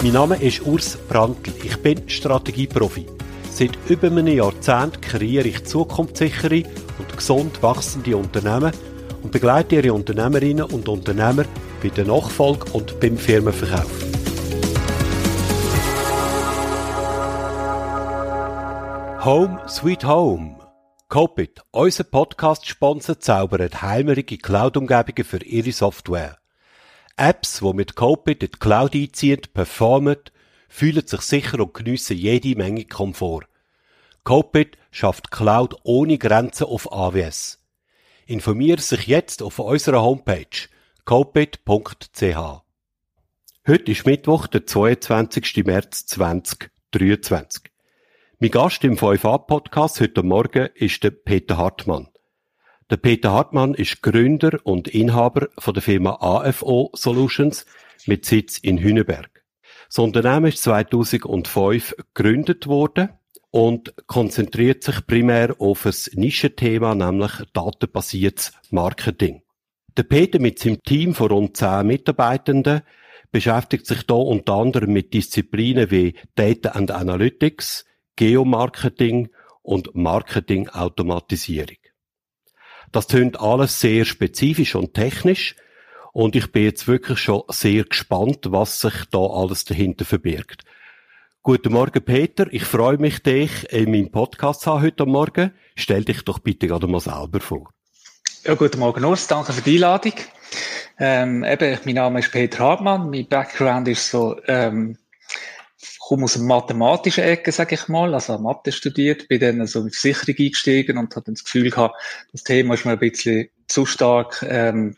Mein Name ist Urs Brandl. Ich bin Strategieprofi. Seit über einem Jahrzehnt kreiere ich zukunftssichere und gesund wachsende Unternehmen und begleite ihre Unternehmerinnen und Unternehmer bei der Nachfolge und beim Firmenverkauf. Home Sweet Home. Copit, unser Podcast-Sponsor, zaubert heimerige Cloud-Umgebungen für ihre Software. Apps, die mit Copit in die Cloud einziehen, performen, fühlen sich sicher und geniessen jede Menge Komfort. Copit schafft Cloud ohne Grenzen auf AWS. Informiere sich jetzt auf unserer Homepage copit.ch. Heute ist Mittwoch, der 22. März 2023. Mein Gast im 5a-Podcast heute Morgen ist der Peter Hartmann. Der Peter Hartmann ist Gründer und Inhaber von der Firma AFO Solutions mit Sitz in Hüneberg. Das Unternehmen ist 2005 gegründet worden und konzentriert sich primär auf ein Nischenthema, nämlich datenbasiertes Marketing. Der Peter mit seinem Team von rund zehn Mitarbeitenden beschäftigt sich da unter anderem mit Disziplinen wie Data and Analytics, Geomarketing und Marketingautomatisierung. Das tönt alles sehr spezifisch und technisch und ich bin jetzt wirklich schon sehr gespannt, was sich da alles dahinter verbirgt. Guten Morgen, Peter. Ich freue mich, dich in meinem Podcast zu haben heute Morgen. Stell dich doch bitte gerade mal selber vor. Ja, guten Morgen, Urs. Danke für die Einladung. Ähm, eben, mein Name ist Peter Hartmann. Mein Background ist so, ähm, komme aus einer mathematischen Ecke, sage ich mal, also Mathe studiert, bin dann so in Versicherung eingestiegen und hatte dann das Gefühl gehabt, das Thema ist mir ein bisschen zu stark ähm,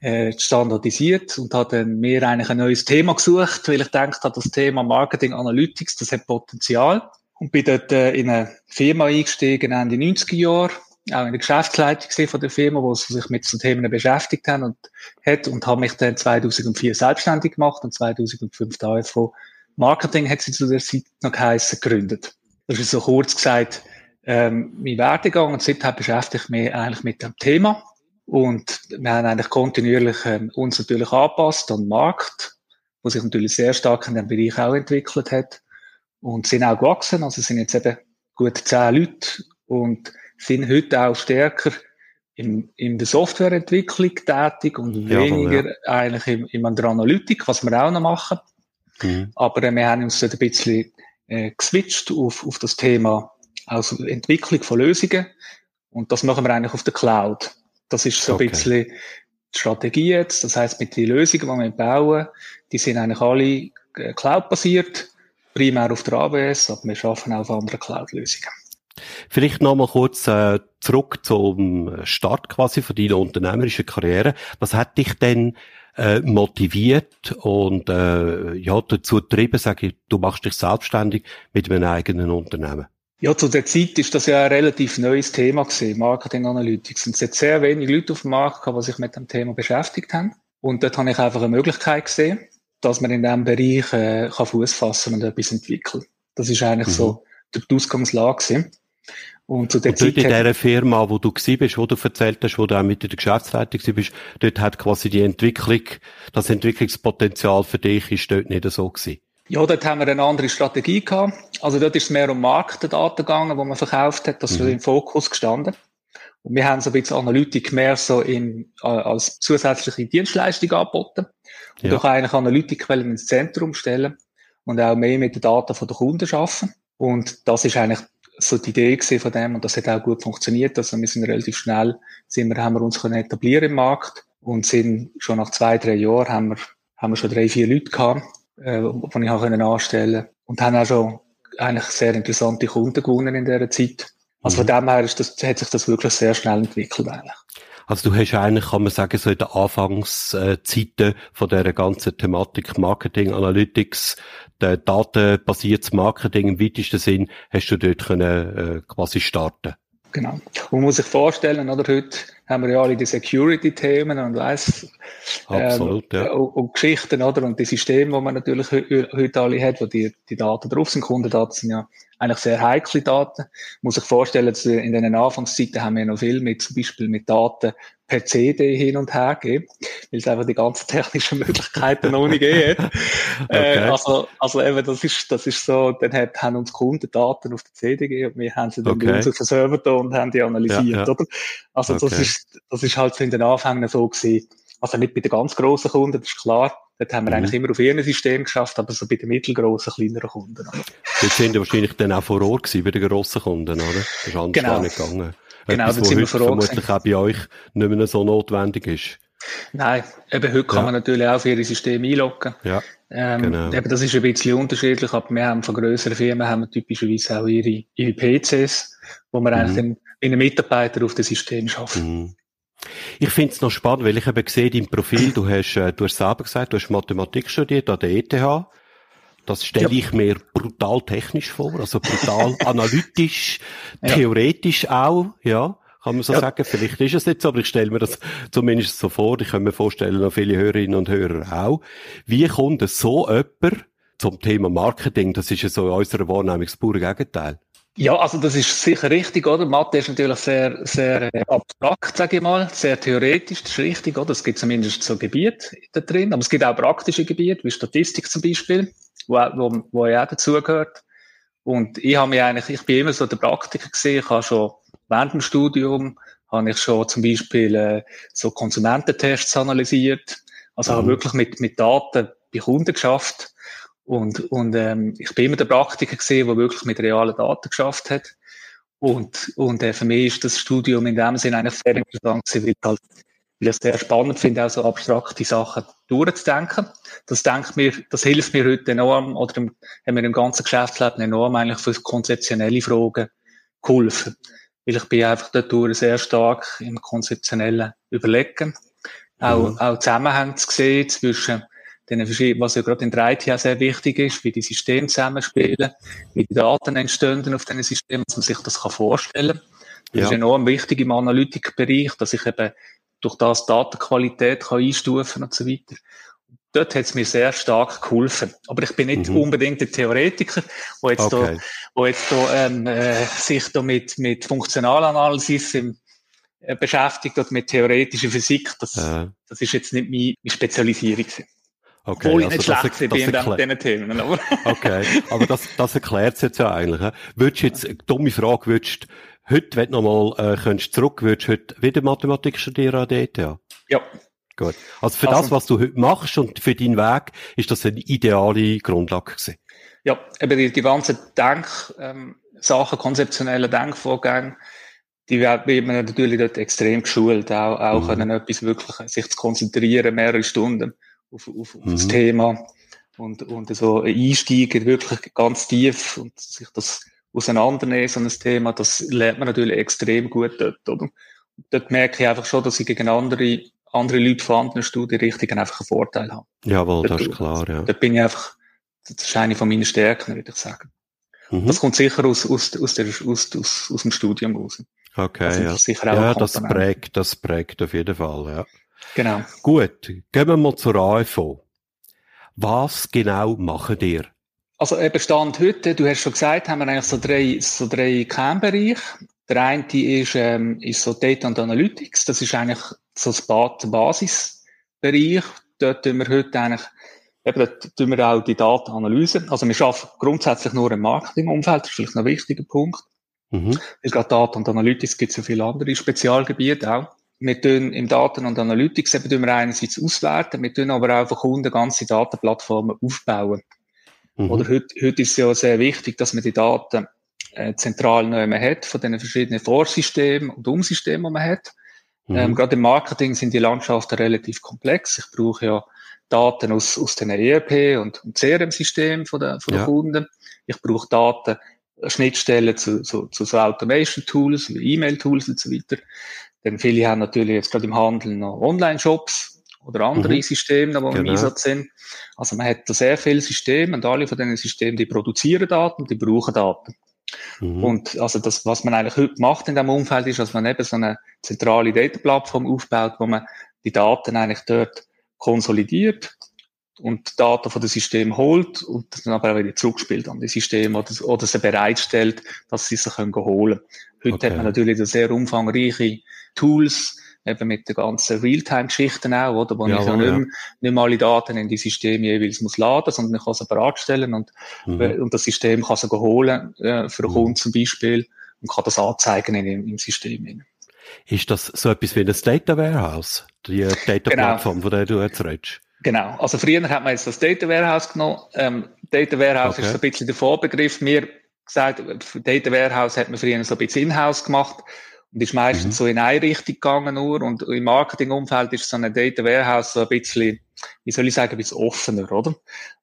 äh, standardisiert und hat dann mir eigentlich ein neues Thema gesucht, weil ich denke, das Thema Marketing Analytics, das hat Potenzial. Und bin dort äh, in eine Firma eingestiegen, Ende 90er Jahre, auch in der Geschäftsleitung von der Firma, wo sie sich mit so Themen beschäftigt haben und hat und habe mich dann 2004 selbstständig gemacht und 2005 da AFO Marketing hat sie zu der Zeit noch geheissen, gegründet. Das ist so kurz gesagt ähm, mein Werdegang und seitdem beschäftige ich mich eigentlich mit dem Thema und wir haben eigentlich kontinuierlich ähm, uns natürlich angepasst an den Markt, wo sich natürlich sehr stark in dem Bereich auch entwickelt hat und sind auch gewachsen. Also sind jetzt eben gut zehn Leute und sind heute auch stärker in, in der Softwareentwicklung tätig und ja, weniger ja. eigentlich in, in der Analytik, was wir auch noch machen. Mhm. Aber äh, wir haben uns ein bisschen äh, geswitcht auf, auf das Thema also Entwicklung von Lösungen und das machen wir eigentlich auf der Cloud. Das ist so okay. ein bisschen die Strategie jetzt. Das heißt, mit den Lösungen, die wir bauen, die sind eigentlich alle äh, Cloud-basiert, primär auf der AWS, aber wir arbeiten auch auf anderen Cloud-Lösungen. Vielleicht nochmal kurz äh, zurück zum Start quasi von deiner unternehmerischen Karriere. Was hat dich denn äh, motiviert und äh, ja dazu getrieben, sage ich, du machst dich selbstständig mit einem eigenen Unternehmen? Ja, zu der Zeit ist das ja ein relativ neues Thema gewesen, Marketing Analytics. Und es hat sehr wenig Leute auf dem Markt gehabt, die sich mit dem Thema beschäftigt haben. Und dort habe ich einfach eine Möglichkeit gesehen, dass man in diesem Bereich äh, kann Fuß fassen und etwas entwickeln. Das ist eigentlich mhm. so die Ausgangslage gewesen. Und zu der und Zeit dort in dieser Firma, wo du gewesen bist, wo du erzählt hast, wo du auch mit in der Geschäftsleitung bist, dort hat quasi die Entwicklung, das Entwicklungspotenzial für dich ist dort nicht so gewesen. Ja, dort haben wir eine andere Strategie gehabt. Also dort ist es mehr um Marktdaten gegangen, wo man verkauft hat. Das ist mhm. im Fokus gestanden. Und wir haben so ein bisschen Analytik mehr so in, äh, als zusätzliche Dienstleistung angeboten. Und ja. durch eigentlich Analytikquellen ins Zentrum stellen und auch mehr mit den Daten von der Kunden arbeiten. Und das ist eigentlich so die Idee von dem und das hat auch gut funktioniert. Also wir sind relativ schnell, sind wir, haben wir uns können etablieren im Markt und sind schon nach zwei, drei Jahren haben wir, haben wir schon drei, vier Leute gehabt, äh, die ich auch können anstellen und haben auch schon eigentlich sehr interessante Kunden gewonnen in dieser Zeit. Also von mhm. dem her ist das, hat sich das wirklich sehr schnell entwickelt eigentlich. Also du hast eigentlich, kann man sagen, so in den Anfangszeiten von dieser ganzen Thematik Marketing, Analytics, der datenbasiertes Marketing im weitesten Sinn, hast du dort können, äh, quasi starten Genau. Und man muss sich vorstellen, oder, heute haben wir ja alle die Security-Themen und weiss, Absolut, ähm, ja. und, und, Geschichten, oder, und die Systeme, die man natürlich heute alle hat, wo die, die Daten drauf sind, Kundendaten sind ja eigentlich sehr heikle Daten. Man muss sich vorstellen, dass in den Anfangszeiten haben wir noch viel mit, zum Beispiel mit Daten per CD hin und her gegeben, weil es einfach die ganzen technischen Möglichkeiten noch nicht gegeben hat. okay. äh, also, also eben, das ist, das ist so, dann hat, haben uns Kunden Daten auf der CD gegeben und wir haben sie dann okay. bei uns auf den Server und haben die analysiert, ja, ja. oder? Also okay. das ist, das ist halt so in den Anfängen so gewesen. Also nicht bei den ganz grossen Kunden, das ist klar. Dort haben wir mhm. eigentlich immer auf ihrem System geschafft, aber so bei den mittelgroßen, kleineren Kunden. Dort sind wir wahrscheinlich dann auch vor Ort gewesen, bei den grossen Kunden, oder? Das ist anders genau. gar nicht gegangen. Genau, Etwas, sind wir vor Ort vermutlich gewesen. auch bei euch nicht mehr so notwendig ist. Nein, eben heute kann ja. man natürlich auch auf ihre Systeme einloggen. Ja, ähm, genau. Eben das ist ein bisschen unterschiedlich, aber wir haben von grösseren Firmen haben wir typischerweise auch ihre, ihre PCs, wo man mhm. eigentlich dann in einen Mitarbeiter auf dem System schafft. Mhm. Ich finde es noch spannend, weil ich eben gesehen im Profil, du hast, äh, du hast selber gesagt, du hast Mathematik studiert an der ETH. Das stelle ja. ich mir brutal technisch vor, also brutal analytisch, theoretisch ja. auch, ja. Kann man so ja. sagen. Vielleicht ist es nicht so, aber ich stelle mir das zumindest so vor. Ich kann mir vorstellen, noch viele Hörerinnen und Hörer auch. Wie kommt es so jemand zum Thema Marketing? Das ist ja so in unserer Wahrnehmung das pure Gegenteil. Ja, also das ist sicher richtig, oder? Mathe ist natürlich sehr, sehr äh, abstrakt, sage ich mal, sehr theoretisch, das ist richtig, oder? Es gibt zumindest so Gebiete da drin, aber es gibt auch praktische Gebiete, wie Statistik zum Beispiel, wo, wo, wo ja auch dazugehört. Und ich habe mich eigentlich, ich bin immer so der Praktiker gesehen, ich habe schon während dem Studium, habe ich schon zum Beispiel äh, so Konsumententests analysiert, also mhm. habe wirklich mit, mit Daten bei Kunden geschafft und, und ähm, ich bin immer der Praktiker gesehen, der wirklich mit realen Daten geschafft hat. Und, und äh, für mich ist das Studium in dem Sinne eigentlich sehr interessant gewesen, weil, halt, weil ich es sehr spannend finde, auch so abstrakte Sachen durchzudenken. Das denkt mir, das hilft mir heute enorm, oder im, haben mir im ganzen Geschäftsleben enorm eigentlich für konzeptionelle Fragen geholfen. Weil ich bin einfach dadurch sehr stark im konzeptionellen Überlegen. Auch, mhm. auch Zusammenhänge zu sehen zwischen was ja gerade in der IT auch sehr wichtig ist, wie die Systeme zusammenspielen, wie die Daten entstehen auf diesen Systemen, dass man sich das kann vorstellen kann. Das ja. ist enorm wichtig im Analytikbereich, dass ich eben durch das Datenqualität kann einstufen und so weiter. Dort hat es mir sehr stark geholfen. Aber ich bin nicht mhm. unbedingt der Theoretiker, der jetzt okay. da, wo jetzt da, ähm, äh, sich da mit, mit Funktionalanalysis im, äh, beschäftigt oder mit theoretischer Physik. Das, ja. das ist jetzt nicht meine, meine Spezialisierung. Okay, Obwohl ich also nicht schlecht bin in diesen Themen. Aber. okay, aber das, das erklärt es jetzt ja eigentlich. He? Würdest du jetzt, eine dumme Frage, würdest heute, wenn du nochmal äh, könntest zurück, würdest du heute wieder Mathematik studieren an der ETH? Ja. Gut. Also für also, das, was du heute machst und für deinen Weg, ist das eine ideale Grundlage gewesen? Ja, eben die, die ganzen Denk, ähm, Sachen, konzeptionelle Denkvorgänge, die wird man natürlich dort extrem geschult, auch, auch mhm. können etwas wirklich, sich zu konzentrieren, mehrere Stunden auf, auf, auf mhm. das Thema und, und so Einsteiger wirklich ganz tief und sich das auseinandernehmen, so ein Thema, das lernt man natürlich extrem gut dort, oder? Und dort merke ich einfach schon, dass ich gegen andere, andere Leute von anderen Studienrichtungen einfach einen Vorteil habe. Jawohl, das ist klar, ja. Dort bin ich einfach, das ist eine von meinen Stärken, würde ich sagen. Mhm. Das kommt sicher aus, aus, aus, der, aus, aus, aus dem Studium raus. Okay, also ja. Ja, das prägt, das prägt auf jeden Fall, ja. Genau. Gut, gehen wir mal zur AFO. Was genau machen ihr? Also eben Stand heute, du hast schon gesagt, haben wir eigentlich so drei, so drei Kernbereiche. Der eine ist, ähm, ist so Data und Analytics. Das ist eigentlich so das Basisbereich. Dort tun wir heute eigentlich, eben dort tun wir auch die Datenanalyse. Also wir arbeiten grundsätzlich nur im Marketingumfeld. Das ist vielleicht noch ein wichtiger Punkt. Mhm. Es geht Daten und Analytics, gibt es ja viele andere Spezialgebiete auch wir tun im Daten- und Analytics eben tun wir einerseits auswerten, wir tun aber auch für Kunden ganze Datenplattformen aufbauen. Mhm. Oder heute, heute ist es ja sehr wichtig, dass man die Daten äh, zentral neu hat, von den verschiedenen Vorsystemen und Umsystemen, die man hat. Mhm. Ähm, gerade im Marketing sind die Landschaften relativ komplex. Ich brauche ja Daten aus, aus den ERP und, und CRM-Systemen von den, von den ja. Kunden. Ich brauche Daten, Schnittstellen zu, zu, zu so Automation-Tools, wie E-Mail-Tools und so weiter. Denn viele haben natürlich jetzt gerade im Handel noch Online-Shops oder andere mhm. Systeme, die genau. im Einsatz sind. Also man hat da sehr viele Systeme und alle von diesen Systemen, die produzieren Daten, die brauchen Daten. Mhm. Und also das, was man eigentlich heute macht in diesem Umfeld, ist, dass man eben so eine zentrale Data-Plattform aufbaut, wo man die Daten eigentlich dort konsolidiert und Daten von dem System holt und dann aber auch wieder zurückspielt an das System oder, oder sie bereitstellt, dass sie sich können holen Heute okay. hat man natürlich sehr umfangreiche Tools, eben mit den ganzen Realtime-Geschichten auch, oder, wo ja, ich ja, nicht, mehr, nicht mehr alle Daten in die Systeme jeweils muss laden, sondern ich kann sie bereitstellen und, mhm. und das System kann sie holen, äh, für einen mhm. Kunden zum Beispiel, und kann das anzeigen in, im System. Ist das so etwas wie ein Data Warehouse? Die Data Plattform, genau. von der du jetzt redest? Genau. Also früher hat man jetzt das Data Warehouse genommen. Ähm, Data Warehouse okay. ist so ein bisschen der Vorbegriff. Mir gesagt, Data Warehouse hat man früher so ein bisschen in-house gemacht und ist meistens mhm. so in eine Richtung gegangen nur. Und im Marketingumfeld ist so ein Data Warehouse so ein bisschen, wie soll ich sagen, ein bisschen offener, oder?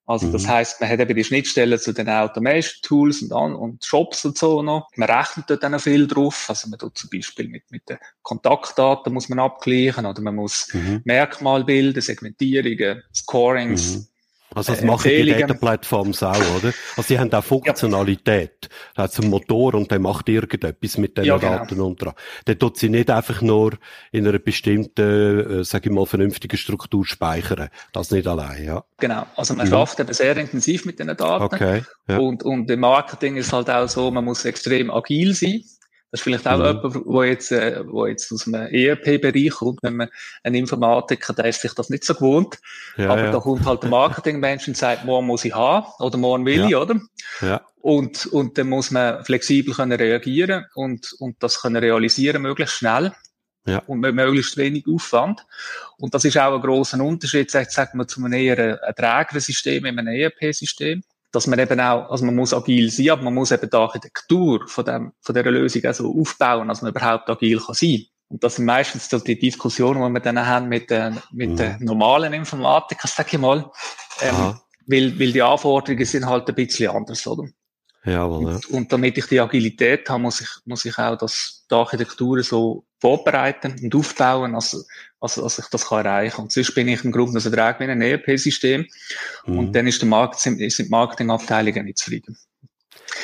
Also, mhm. das heißt, man hat eben die Schnittstellen zu den Automation Tools und, an, und Shops und so noch. Man rechnet dort dann viel drauf. Also, man tut zum Beispiel mit, mit den Kontaktdaten muss man abgleichen oder man muss mhm. Merkmal bilden, Segmentierungen, Scorings. Also das äh, machen die Data-Plattforms auch, oder? Also die haben auch Funktionalität. Da hat einen Motor und der macht irgendetwas mit den ja, genau. Daten und dran. Der tut sie nicht einfach nur in einer bestimmten, äh, sage ich mal, vernünftigen Struktur speichern. Das nicht allein, ja. Genau. Also man mhm. schafft eben sehr intensiv mit den Daten. Okay. Ja. Und, und im Marketing ist halt auch so, man muss extrem agil sein. Das ist vielleicht auch mhm. jemand, wo jetzt, äh, wo jetzt aus einem ERP-Bereich kommt, wenn man ein Informatiker, der ist sich das nicht so gewohnt. Ja, aber ja. da kommt halt der Marketingmensch und sagt, morgen muss ich haben oder morgen will ja. ich, oder? Ja. Und, und dann muss man flexibel können reagieren und, und das können realisieren möglichst schnell. Ja. Und mit möglichst wenig Aufwand. Und das ist auch ein grosser Unterschied, sagen wir, zu einem eher erträgeren System, in einem ERP-System dass man eben auch, also man muss agil sein, aber man muss eben die Architektur von dem, von dieser Lösung auch so aufbauen, dass man überhaupt agil kann sein. Und das sind meistens so die Diskussionen, die wir dann haben mit, den, mit mhm. den normalen Informatikern, sag ich mal. Ähm, weil, weil die Anforderungen sind halt ein bisschen anders, oder? Jawohl, ja. und, damit ich die Agilität habe, muss ich, muss ich auch das, die Architektur so vorbereiten und aufbauen, als, als, als ich das kann erreichen kann. Und sonst bin ich im Grunde so Vertrag wie ein ERP-System mhm. und dann ist der Markt, sind, sind die Marketingabteilungen nicht zufrieden.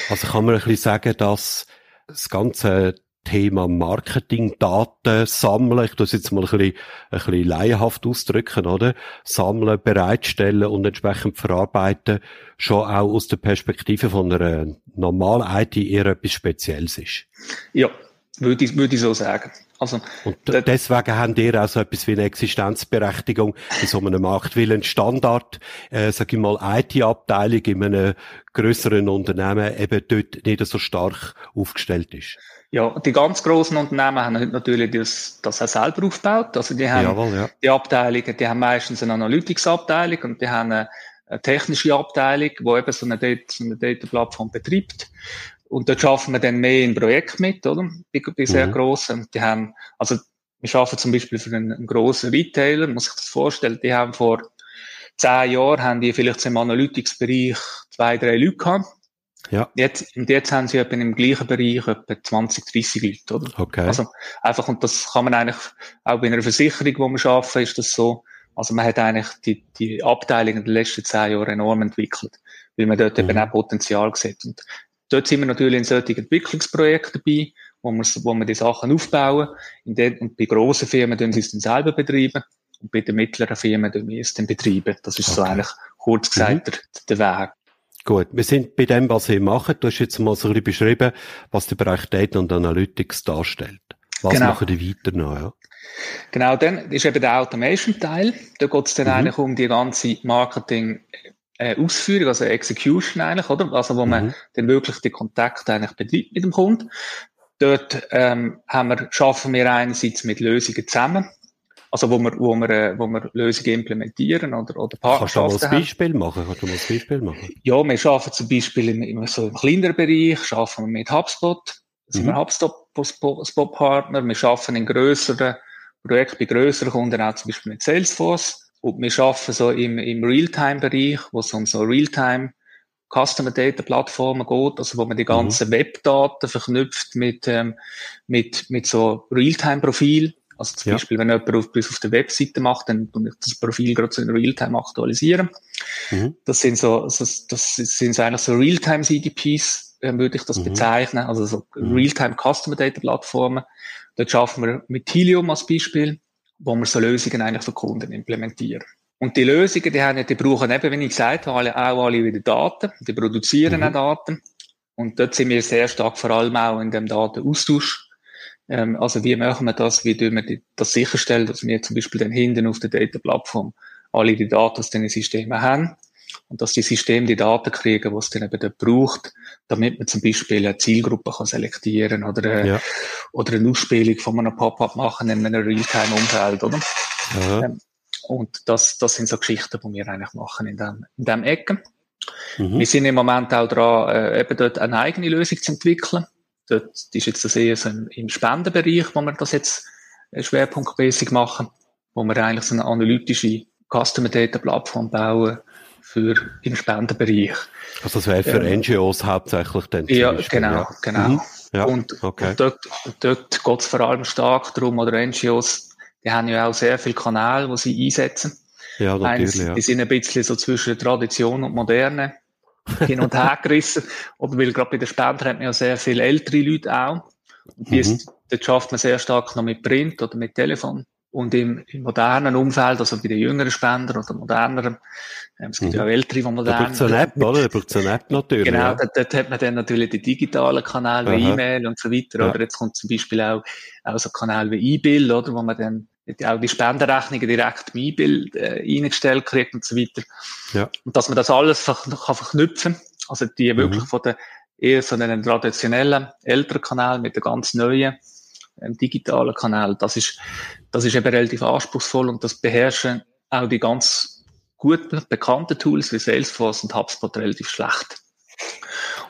Also kann man ein bisschen sagen, dass das ganze Thema Marketing, Daten sammeln, ich tue es jetzt mal ein bisschen, ein bisschen laienhaft ausdrücken, oder? Sammeln, bereitstellen und entsprechend verarbeiten, schon auch aus der Perspektive von einer normalen IT eher etwas Spezielles ist. Ja, würde ich, würde ich so sagen. Also, und deswegen haben die auch so etwas wie eine Existenzberechtigung in so einem Markt, weil ein Standard, äh, sag ich mal, IT-Abteilung in einem größeren Unternehmen eben dort nicht so stark aufgestellt ist. Ja, die ganz großen Unternehmen haben natürlich das, das auch selber aufgebaut. Also die haben Jawohl, ja. die Abteilungen, die haben meistens eine Analytics-Abteilung und die haben eine, eine technische Abteilung, die eben so eine, Data, so eine Data-Plattform betreibt. Und dort schaffen wir dann mehr in Projekt mit, oder? Bei, bei sehr mhm. grossen. Die haben, also, wir schaffen zum Beispiel für einen, einen grossen Retailer, muss ich das vorstellen, die haben vor zehn Jahren, haben die vielleicht im Analytics-Bereich zwei, drei Leute gehabt. Ja. Jetzt, und jetzt haben sie etwa im gleichen Bereich etwa 20, 30 Leute, oder? Okay. Also, einfach, und das kann man eigentlich, auch bei einer Versicherung, wo wir arbeiten, ist das so, also man hat eigentlich die, die Abteilung in den letzten zehn Jahren enorm entwickelt, weil man dort mhm. eben auch Potenzial sieht. Und Dort sind wir natürlich in solchen Entwicklungsprojekten dabei, wo wir, wo wir die Sachen aufbauen. In den, und bei grossen Firmen tun sie es dann selber betreiben. Und bei den mittleren Firmen tun wir es dann betreiben. Das ist okay. so eigentlich kurz gesagt mhm. der, der Weg. Gut, wir sind bei dem, was Sie machen. Du hast jetzt mal so ein bisschen beschrieben, was der Bereich Data und Analytics darstellt. Was genau. machen die weiter noch? Ja? Genau, dann ist eben der Automation-Teil. Da geht es dann mhm. eigentlich um die ganze Marketing- äh, Ausführung, also Execution eigentlich, oder? Also wo mhm. man dann wirklich den Kontakt eigentlich betreibt mit dem Kunden. Dort ähm, haben wir, schaffen wir einerseits mit Lösungen zusammen, also wo wir, wo wir, äh, wo wir Lösungen implementieren oder, oder Partnerschaften Kannst du mal ein Beispiel machen? Kannst du mal ein Beispiel machen? Ja, wir schaffen zum Beispiel in, in so einem kleineren Bereich, schaffen wir mit HubSpot, sind mhm. wir HubSpot-Partner, wir schaffen in grösseren Projekten bei grösseren Kunden auch zum Beispiel mit Salesforce. Und wir arbeiten so im, im Realtime-Bereich, wo es um so Realtime Customer Data Plattformen geht, also wo man die ganzen mhm. Webdaten verknüpft mit, ähm, mit, mit so Realtime-Profil. Also zum ja. Beispiel, wenn jemand auf, auf der Webseite macht, dann tue ich das Profil gerade so in Realtime aktualisieren. Mhm. Das sind so, das, das sind so eigentlich so Realtime CDPs, äh, würde ich das mhm. bezeichnen. Also so mhm. Realtime Customer Data Plattformen. Dort schaffen wir mit Helium als Beispiel, wo wir so Lösungen eigentlich für Kunden implementieren. Und die Lösungen, die, haben, die brauchen eben, wie ich gesagt habe, auch alle wieder Daten. Die produzieren mhm. auch Daten. Und dort sind wir sehr stark vor allem auch in dem Datenaustausch. Ähm, also wie machen wir das? Wie tun wir das sicherstellen, dass wir zum Beispiel dann hinten auf der Data-Plattform alle die Daten aus den Systemen haben und dass die Systeme die Daten kriegen, die es dann eben dort braucht, damit man zum Beispiel eine Zielgruppe kann selektieren oder, eine, ja. oder eine Ausspielung von einem Pop-up machen in einem Realtime-Umfeld, oder? Ähm, und das, das sind so Geschichten, die wir eigentlich machen in dem, in dem Ecken. Mhm. Wir sind im Moment auch dran, äh, eben dort eine eigene Lösung zu entwickeln. Dort ist jetzt das eher so im, im Spendenbereich, wo wir das jetzt äh, schwerpunktmäßig machen, wo wir eigentlich so eine analytische Customer Data Plattform bauen für im Spendenbereich. Also das wäre für ähm, NGOs hauptsächlich dann? Ja, genau, ja. genau. Mhm. Ja, und, okay. und dort, dort geht es vor allem stark darum, oder NGOs die haben ja auch sehr viele Kanäle, die sie einsetzen. Ja, natürlich, Eins. Die sind ein bisschen so zwischen Tradition und Moderne hin und her gerissen. Oder weil gerade bei den Spendern hat man ja sehr viele ältere Leute auch. Und die mhm. ist, dort schafft man sehr stark noch mit Print oder mit Telefon. Und im, im modernen Umfeld, also bei den jüngeren Spendern oder moderneren, ähm, es gibt mhm. ja auch ältere, die modern. Da braucht es eine App, oder? Da braucht es eine App natürlich. Genau, ja. dort, dort, hat man dann natürlich die digitalen Kanäle wie E-Mail und so weiter. Ja. Oder jetzt kommt zum Beispiel auch, auch so Kanäle wie E-Bill, oder? Wo man dann auch die Spendenrechnungen direkt im E-Bill äh, eingestellt kriegt und so weiter. Ja. Und dass man das alles ver kann verknüpfen, also die mhm. wirklich von der eher so einen traditionellen älteren Kanal mit der ganz neuen digitalen Kanal, das ist, das ist eben relativ anspruchsvoll und das beherrschen auch die ganz gut bekannten Tools wie Salesforce und HubSpot relativ schlecht.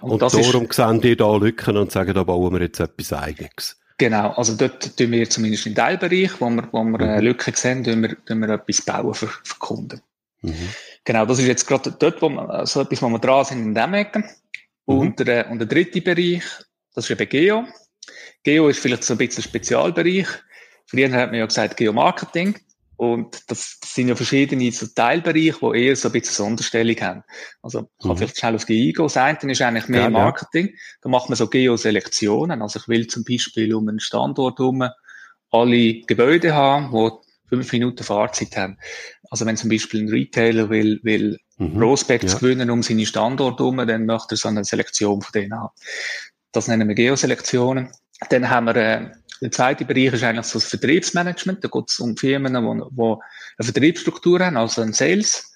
Und, und darum ist, sehen die da Lücken und sagen, da bauen wir jetzt etwas Eigenes. Genau, also dort tun wir zumindest im Teilbereich, wo wir, wo wir eine mhm. Lücke sehen, tun wir, tun wir etwas bauen für, für Kunden. Mhm. Genau, das ist jetzt gerade dort, wo wir, so etwas, wo wir dran sind in dem Ecken. Mhm. Und, der, und der dritte Bereich, das ist eben Geo. Geo ist vielleicht so ein bisschen ein Spezialbereich. Früher hat man ja gesagt Geomarketing. Und das, das sind ja verschiedene so Teilbereiche, die eher so ein bisschen Sonderstellung haben. Also, ich kann mhm. vielleicht schnell auf die eingehen. Das eine ist eigentlich mehr ja, Marketing. Ja. Da macht man so Geoselektionen. Also, ich will zum Beispiel um einen Standort herum alle Gebäude haben, die fünf Minuten Fahrzeit haben. Also, wenn zum Beispiel ein Retailer will, will mhm. Prospects ja. gewinnen um seine Standorte herum, dann möchte er so eine Selektion von denen haben. Das nennen wir Geoselektionen. Dann haben wir, äh, der zweite Bereich ist eigentlich so das Vertriebsmanagement. Da geht es um Firmen, die, die eine Vertriebsstruktur haben, also ein Sales.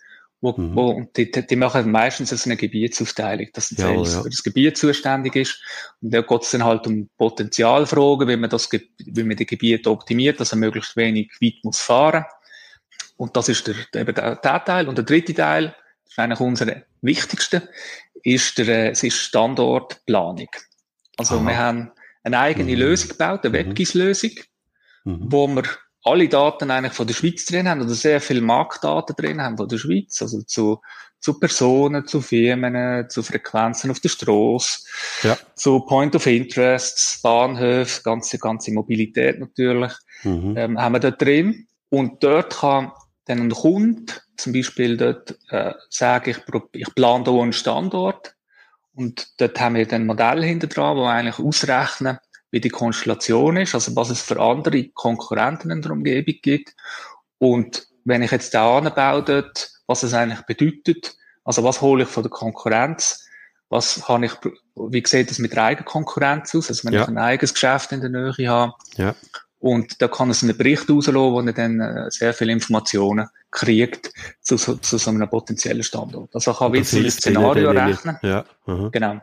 Wo, mhm. wo, und die, die machen meistens so eine Gebietsaufteilung, dass ein Sales ja, ja. für das Gebiet zuständig ist. Und da geht es dann halt um Potenzialfragen, wie man das, wie man die Gebiete optimiert, dass er möglichst wenig weit muss fahren. Und das ist der, eben der, der Teil. Und der dritte Teil, das ist eigentlich unser wichtigste, ist der, äh, es ist Standortplanung. Also Aha. wir haben eine eigene mhm. Lösung gebaut, eine mhm. WebGIS-Lösung, mhm. wo wir alle Daten eigentlich von der Schweiz drin haben oder sehr viel Marktdaten drin haben von der Schweiz, also zu, zu Personen, zu Firmen, zu Frequenzen auf der Straße, ja. zu Point of Interests, Bahnhöfe, ganze, ganze Mobilität natürlich, mhm. ähm, haben wir da drin. Und dort kann dann ein Kunde zum Beispiel dort äh, sagen, ich, ich plane hier einen Standort und dort haben wir dann ein Modell hinter dran, wo eigentlich ausrechnen, wie die Konstellation ist, also was es für andere Konkurrenten in der Umgebung gibt. Und wenn ich jetzt da anbaue dort, was es eigentlich bedeutet, also was hole ich von der Konkurrenz, was habe ich, wie sieht es mit der eigenen Konkurrenz aus, also wenn ja. ich ein eigenes Geschäft in der Nähe habe. Ja. Und da kann es einen Bericht rauslassen, wo er dann äh, sehr viele Informationen kriegt zu, zu, so einem potenziellen Standort. Also ich kann wie so ein Szenario rechnen. Ja. Mhm. Genau.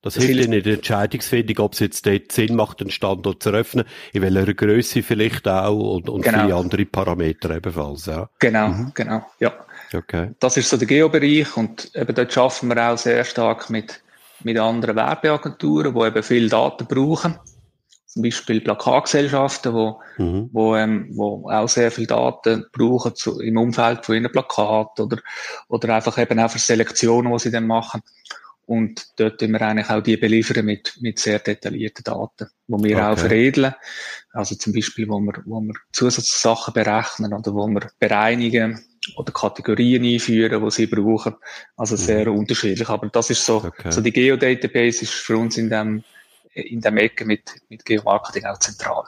Das, das hilft in der Entscheidungsfindung, ob es jetzt dort Sinn macht, einen Standort zu eröffnen, in welcher Größe vielleicht auch und, und genau. viele andere Parameter ebenfalls. Ja. Genau, mhm. genau, ja. Okay. Das ist so der Geobereich und eben dort schaffen wir auch sehr stark mit, mit anderen Werbeagenturen, die eben viel Daten brauchen zum Beispiel Plakatgesellschaften, wo, mhm. wo, ähm, wo auch sehr viel Daten brauchen zu, im Umfeld von ihren Plakaten oder, oder einfach eben auch für Selektionen, die sie dann machen. Und dort tun wir eigentlich auch die beliefern mit, mit sehr detaillierten Daten, wo wir okay. auch veredeln. Also zum Beispiel, wo wir, wo wir Zusatzsachen berechnen oder wo wir bereinigen oder Kategorien einführen, die sie brauchen. Also sehr mhm. unterschiedlich. Aber das ist so, okay. so die Geodatabase ist für uns in dem, in dem Ecke mit, mit Geomarketing auch zentral.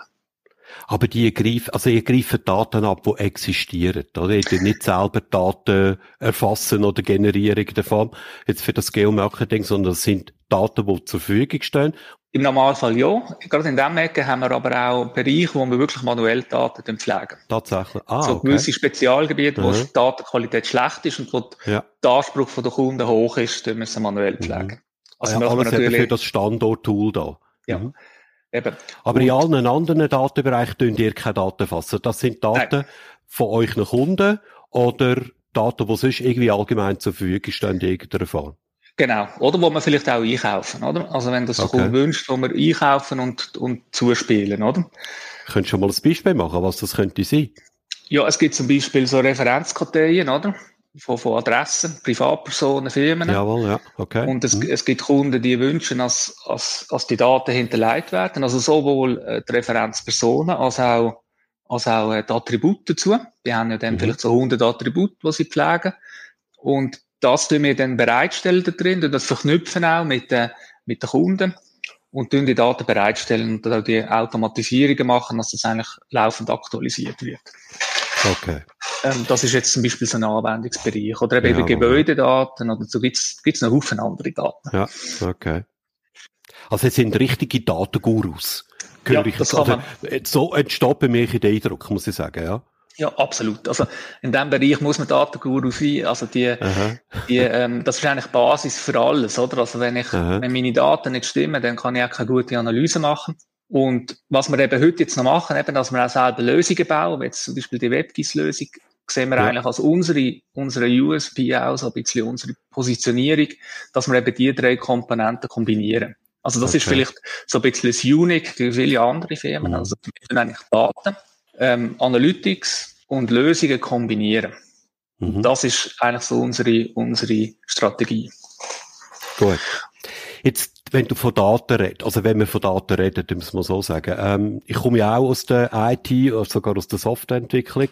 Aber die greifen, also ihr greift Daten ab, die existieren, oder? Ihr nicht selber Daten erfassen oder generieren in der Form, jetzt für das Geomarketing, sondern das sind Daten, die zur Verfügung stehen. Im Normalfall ja. Gerade in diesem Ecke haben wir aber auch Bereiche, wo wir wirklich manuell Daten pflegen. Tatsächlich. Ah, so okay. gewisse Spezialgebiete, wo mhm. die Datenqualität schlecht ist und wo ja. der Anspruch der Kunden hoch ist, tun wir sie manuell pflegen. Mhm. Also ja, alles natürlich für das Standort-Tool da. Ja. Mhm. Eben. Aber in allen anderen Datenbereichen tun ihr keine Daten fassen. Das sind Daten Nein. von euch nach Kunden oder Daten, die sonst irgendwie allgemein zur Verfügung stehen in irgendeiner Form. Genau. Oder wo man vielleicht auch einkaufen, oder? Also wenn das okay. wünscht, wo wir einkaufen und, und zuspielen, oder? Könntest du schon mal ein Beispiel machen, was das könnte sein? Ja, es gibt zum Beispiel so Referenzkarteien, oder? Von, von Adressen, Privatpersonen, Firmen. Jawohl, ja, okay. Und es, mhm. es gibt Kunden, die wünschen, dass, dass, dass die Daten hinterlegt werden. Also sowohl äh, die Referenzpersonen als auch, als auch äh, die Attribute dazu. Die haben ja dann mhm. vielleicht so 100 Attribute, die sie pflegen. Und das tun wir dann bereitstellen da drin und das verknüpfen auch mit, äh, mit den Kunden und tun die Daten bereitstellen und auch die Automatisierungen machen, dass das eigentlich laufend aktualisiert wird. Okay. Ähm, das ist jetzt zum Beispiel so ein Anwendungsbereich. Oder eben, ja, eben Gebäudedaten oder so gibt's gibt's noch Haufen andere Daten. Ja, okay. Also es sind richtige Datengurus. Ja, ich das kann also, So entsteht bei mir der Eindruck, muss ich sagen, ja. Ja, absolut. Also in diesem Bereich muss man Datenguru sein. Also die, die ähm, das ist eigentlich Basis für alles, oder? Also wenn ich, Aha. wenn meine Daten nicht stimmen, dann kann ich auch keine gute Analyse machen. Und was wir eben heute jetzt noch machen, eben, dass wir auch selber Lösungen bauen, wie jetzt zum Beispiel die WebGIS-Lösung, sehen wir ja. eigentlich als unsere, unsere USP auch, so ein bisschen unsere Positionierung, dass wir eben die drei Komponenten kombinieren. Also das okay. ist vielleicht so ein bisschen das Unique für viele andere Firmen. Mhm. Also wir müssen eigentlich Daten, ähm, Analytics und Lösungen kombinieren. Mhm. Das ist eigentlich so unsere, unsere Strategie. Gut. Jetzt, wenn du von Daten redest, also wenn wir von Daten reden, muss man so sagen, ähm, ich komme ja auch aus der IT, oder sogar aus der Softwareentwicklung.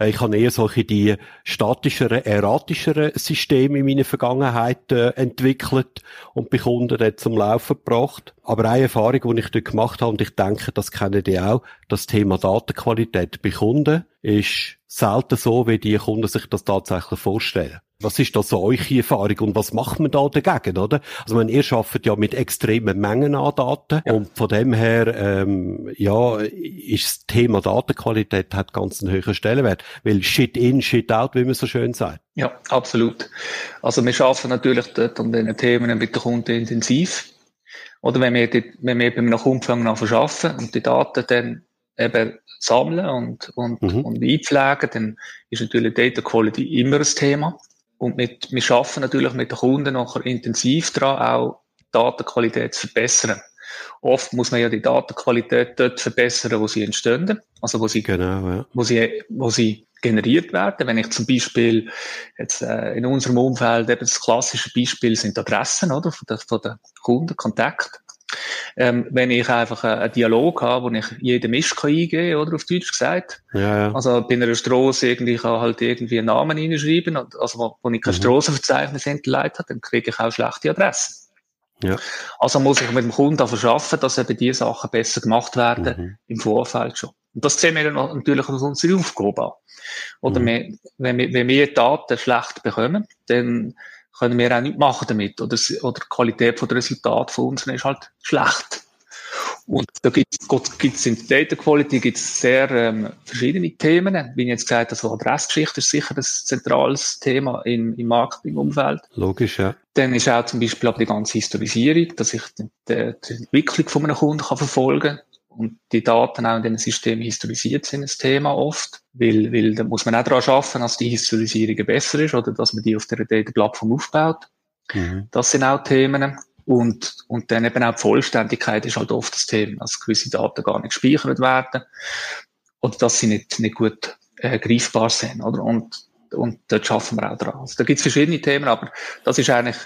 Äh, ich habe eher solche die statischeren, erratischeren Systeme in meiner Vergangenheit äh, entwickelt und bei Kunden dort zum Laufen gebracht. Aber eine Erfahrung, die ich dort gemacht habe, und ich denke, das kennen die auch, das Thema Datenqualität bei Kunden ist selten so, wie die Kunden sich das tatsächlich vorstellen. Was ist da so eure Erfahrung und was macht man da dagegen, oder? Also, man, ihr arbeitet ja mit extremen Mengen an Daten ja. und von dem her, ähm, ja, ist das Thema Datenqualität hat ganz einen höheren Stellenwert, weil Shit in, Shit out, wie man so schön sagt. Ja, absolut. Also, wir arbeiten natürlich dort an diesen Themen mit den Kunden intensiv. Oder wenn wir, die, wenn wir eben nach Umfang nach verschaffen und die Daten dann eben sammeln und, und, mhm. und einpflegen, dann ist natürlich Data Quality immer ein Thema. Und mit, wir arbeiten natürlich mit den Kunden nachher intensiv daran, auch Datenqualität zu verbessern. Oft muss man ja die Datenqualität dort verbessern, wo sie entstehen, also wo sie, genau, ja. wo sie, wo sie generiert werden. Wenn ich zum Beispiel jetzt äh, in unserem Umfeld eben das klassische Beispiel sind Adressen, oder, von der, von der Kunden, Kontakt. Ähm, wenn ich einfach einen Dialog habe, wo ich jeden Mist kann eingeben oder auf Deutsch gesagt. Ja, ja. Also bei einer Straße irgendwie kann halt irgendwie einen Namen reinschreiben, und, also wo, wo ich kein mhm. Strassenverzeichnis hinterlegt habe, dann kriege ich auch schlechte Adressen. Ja. Also muss ich mit dem Kunden verschaffen, dass eben diese Sachen besser gemacht werden mhm. im Vorfeld schon. Und das sehen wir dann natürlich als unsere Aufgabe an. Oder mhm. wir, wenn, wir, wenn wir Daten schlecht bekommen, dann können wir auch nichts machen damit. Oder, oder die Qualität der Resultate von uns ist halt schlecht. Und da gibt es in der Data Quality gibt's sehr ähm, verschiedene Themen. Wie ich jetzt gesagt habe, also Adressgeschichte ist sicher ein zentrales Thema im, im Marketingumfeld. Logisch, ja. Dann ist auch zum Beispiel aber die ganze Historisierung, dass ich die, die, die Entwicklung von einem Kunden kann verfolgen kann und die Daten auch in den Systemen historisiert sind, das Thema oft, weil, weil da muss man auch daran arbeiten, dass die Historisierung besser ist oder dass man die auf der Data-Plattform aufbaut. Mhm. Das sind auch Themen. Und, und dann eben auch die Vollständigkeit ist halt oft das Thema, dass gewisse Daten gar nicht gespeichert werden oder dass sie nicht, nicht gut äh, greifbar sind. Oder? Und, und dort schaffen wir auch dran. Also da gibt es verschiedene Themen, aber das ist eigentlich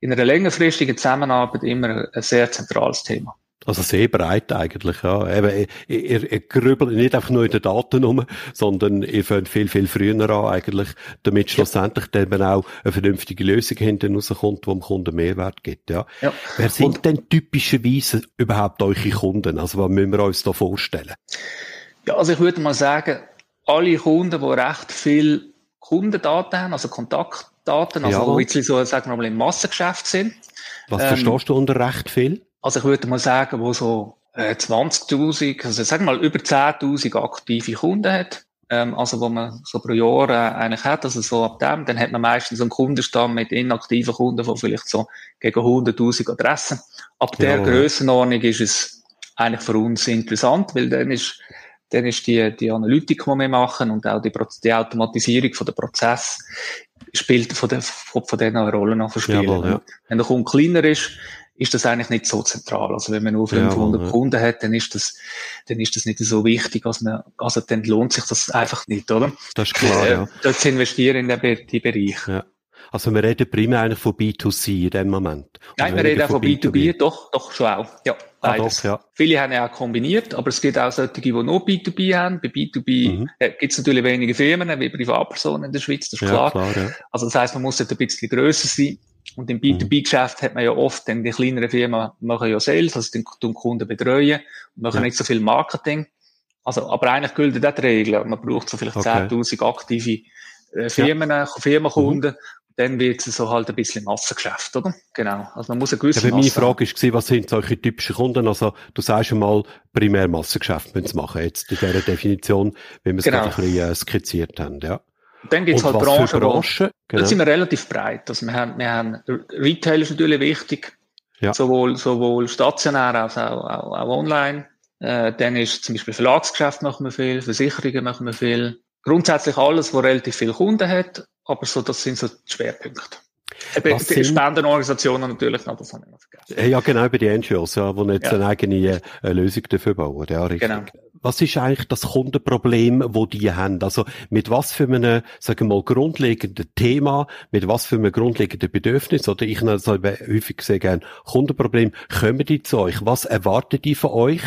in einer längerfristigen Zusammenarbeit immer ein sehr zentrales Thema. Also sehr breit eigentlich, ja. Eben, ihr, ihr grübelt nicht einfach nur in den Daten um, sondern ihr fängt viel, viel früher an eigentlich, damit schlussendlich ja. dann auch eine vernünftige Lösung hinten rauskommt, die dem Kunden Mehrwert gibt, ja. ja. Wer sind Und, denn typischerweise überhaupt eure Kunden? Also was müssen wir uns da vorstellen? Ja, also ich würde mal sagen, alle Kunden, die recht viel Kundendaten haben, also Kontaktdaten, also ja. die jetzt so, sagen wir mal, im Massengeschäft sind. Was ähm, verstehst du unter recht viel? Also ich würde mal sagen, wo so äh, 20.000, also sagen wir mal über 10.000 aktive Kunden hat, ähm, also wo man so pro Jahr äh, eigentlich hat, also so ab dem, dann hat man meistens einen Kundenstamm mit inaktiven Kunden von vielleicht so gegen 100.000 Adressen. Ab der ja. Grössenordnung ist es eigentlich für uns interessant, weil dann ist dann ist die, die Analytik, die wir machen und auch die, die Automatisierung von der Prozess spielt von, der, von, von denen eine Rolle nach Spielen. Jawohl, ja. Wenn der Kunde kleiner ist, ist das eigentlich nicht so zentral. Also wenn man nur 500 ja, ja. Kunden hat, dann ist das, dann ist das nicht so wichtig, als man, also dann lohnt sich das einfach nicht, oder? Das ist klar, äh, ja. Dort zu investieren in den, die Bereich. Ja. Also wir reden primär eigentlich von B2C in dem Moment. Nein, wir reden auch von B2B, B2B, doch, doch schon auch. Ja, beides. Ah, doch, ja. Viele haben ja auch kombiniert, aber es gibt auch solche, die nur B2B haben. Bei B2B mhm. äh, gibt es natürlich weniger Firmen wie Privatpersonen in der Schweiz, das ist klar. klar ja. Also das heisst, man muss dort ein bisschen grösser sein. Und im B2B-Geschäft hat man ja oft, denn die kleineren Firmen machen ja Sales, also den Kunden betreuen machen ja. nicht so viel Marketing. Also, aber eigentlich gilt auch die Regel. Man braucht so vielleicht okay. 10.000 aktive äh, Firmen, ja. Firmenkunden. Mhm. Dann wird es so halt ein bisschen Massengeschäft, oder? Genau. Also man muss eine gewisse ja, meine Frage war, was sind solche typischen Kunden? Also du sagst schon mal, primär Massengeschäft müssen sie machen, jetzt in dieser Definition, wie wir es genau. gerade ein bisschen äh, skizziert haben, ja. Dann gibt es halt Branchen, Branchen? Genau. Da sind wir relativ breit. Also wir haben, wir haben Retail ist natürlich wichtig, ja. sowohl, sowohl stationär als auch, auch, auch online. Äh, dann ist zum Beispiel Verlagsgeschäft machen wir viel, Versicherungen machen wir viel. Grundsätzlich alles, wo relativ viele Kunden hat, aber so, das sind so die Schwerpunkte. Eben, die Spendenorganisationen natürlich noch, das habe ich noch vergessen. Ja, genau, bei den NGOs, ja, die jetzt ja. eine eigene äh, Lösung dafür bauen. Ja, richtig. Genau. Was ist eigentlich das Kundenproblem, wo die haben? Also mit was für einem, sagen wir mal, grundlegenden Thema, mit was für einem grundlegenden Bedürfnis, oder ich nenne es häufig sehr gerne Kundenproblem, kommen die zu euch? Was erwarten die von euch,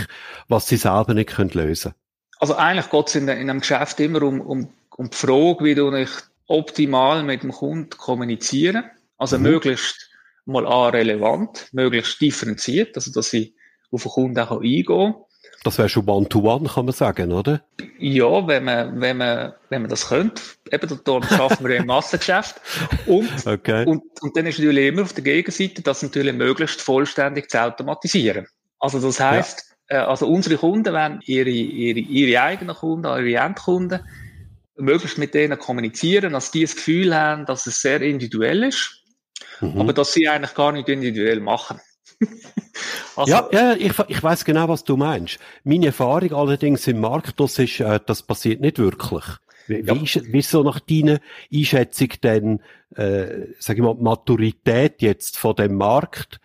was sie selber nicht können lösen Also eigentlich geht es in, in einem Geschäft immer um, um, um die Frage, wie du nicht optimal mit dem Kunden kommunizieren. Also mhm. möglichst mal A, relevant, möglichst differenziert, also dass ich auf den Kunden auch eingehen kann. Das wäre schon One-to-One, kann man sagen, oder? Ja, wenn man, wenn man, wenn man das könnte. Eben, dort schaffen wir im Massengeschäft. Und, okay. und, und dann ist natürlich immer auf der Gegenseite, das natürlich möglichst vollständig zu automatisieren. Also das heisst, ja. äh, also unsere Kunden werden ihre, ihre, ihre eigenen Kunden, ihre Endkunden, möglichst mit denen kommunizieren, dass die das Gefühl haben, dass es sehr individuell ist, mhm. aber dass sie eigentlich gar nicht individuell machen. Also, ja, ja, ich, ich weiß genau, was du meinst. Meine Erfahrung allerdings im Markt, das ist, äh, das passiert nicht wirklich. Wie, ja. ist, wie ist so nach deiner Einschätzung denn, äh, sag ich mal, Maturität jetzt von dem Markt?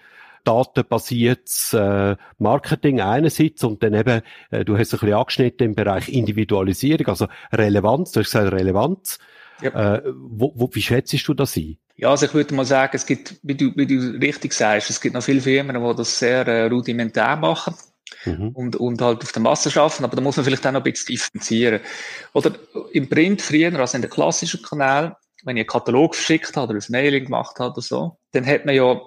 datenbasiertes äh, Marketing einerseits und dann eben, äh, du hast ein bisschen angeschnitten im Bereich Individualisierung, also Relevanz, du hast gesagt Relevanz. Ja. Äh, wo, wo, wie schätzt du das ein? Ja, also ich würde mal sagen, es gibt, wie du, wie du richtig sagst, es gibt noch viele Firmen, die das sehr äh, rudimentär machen. Mhm. Und, und halt auf der Masse schaffen, aber da muss man vielleicht auch noch ein bisschen differenzieren. Oder im Print früher, also in den klassischen Kanälen, wenn ich einen Katalog verschickt habe oder ein Mailing gemacht habe oder so, dann hat man ja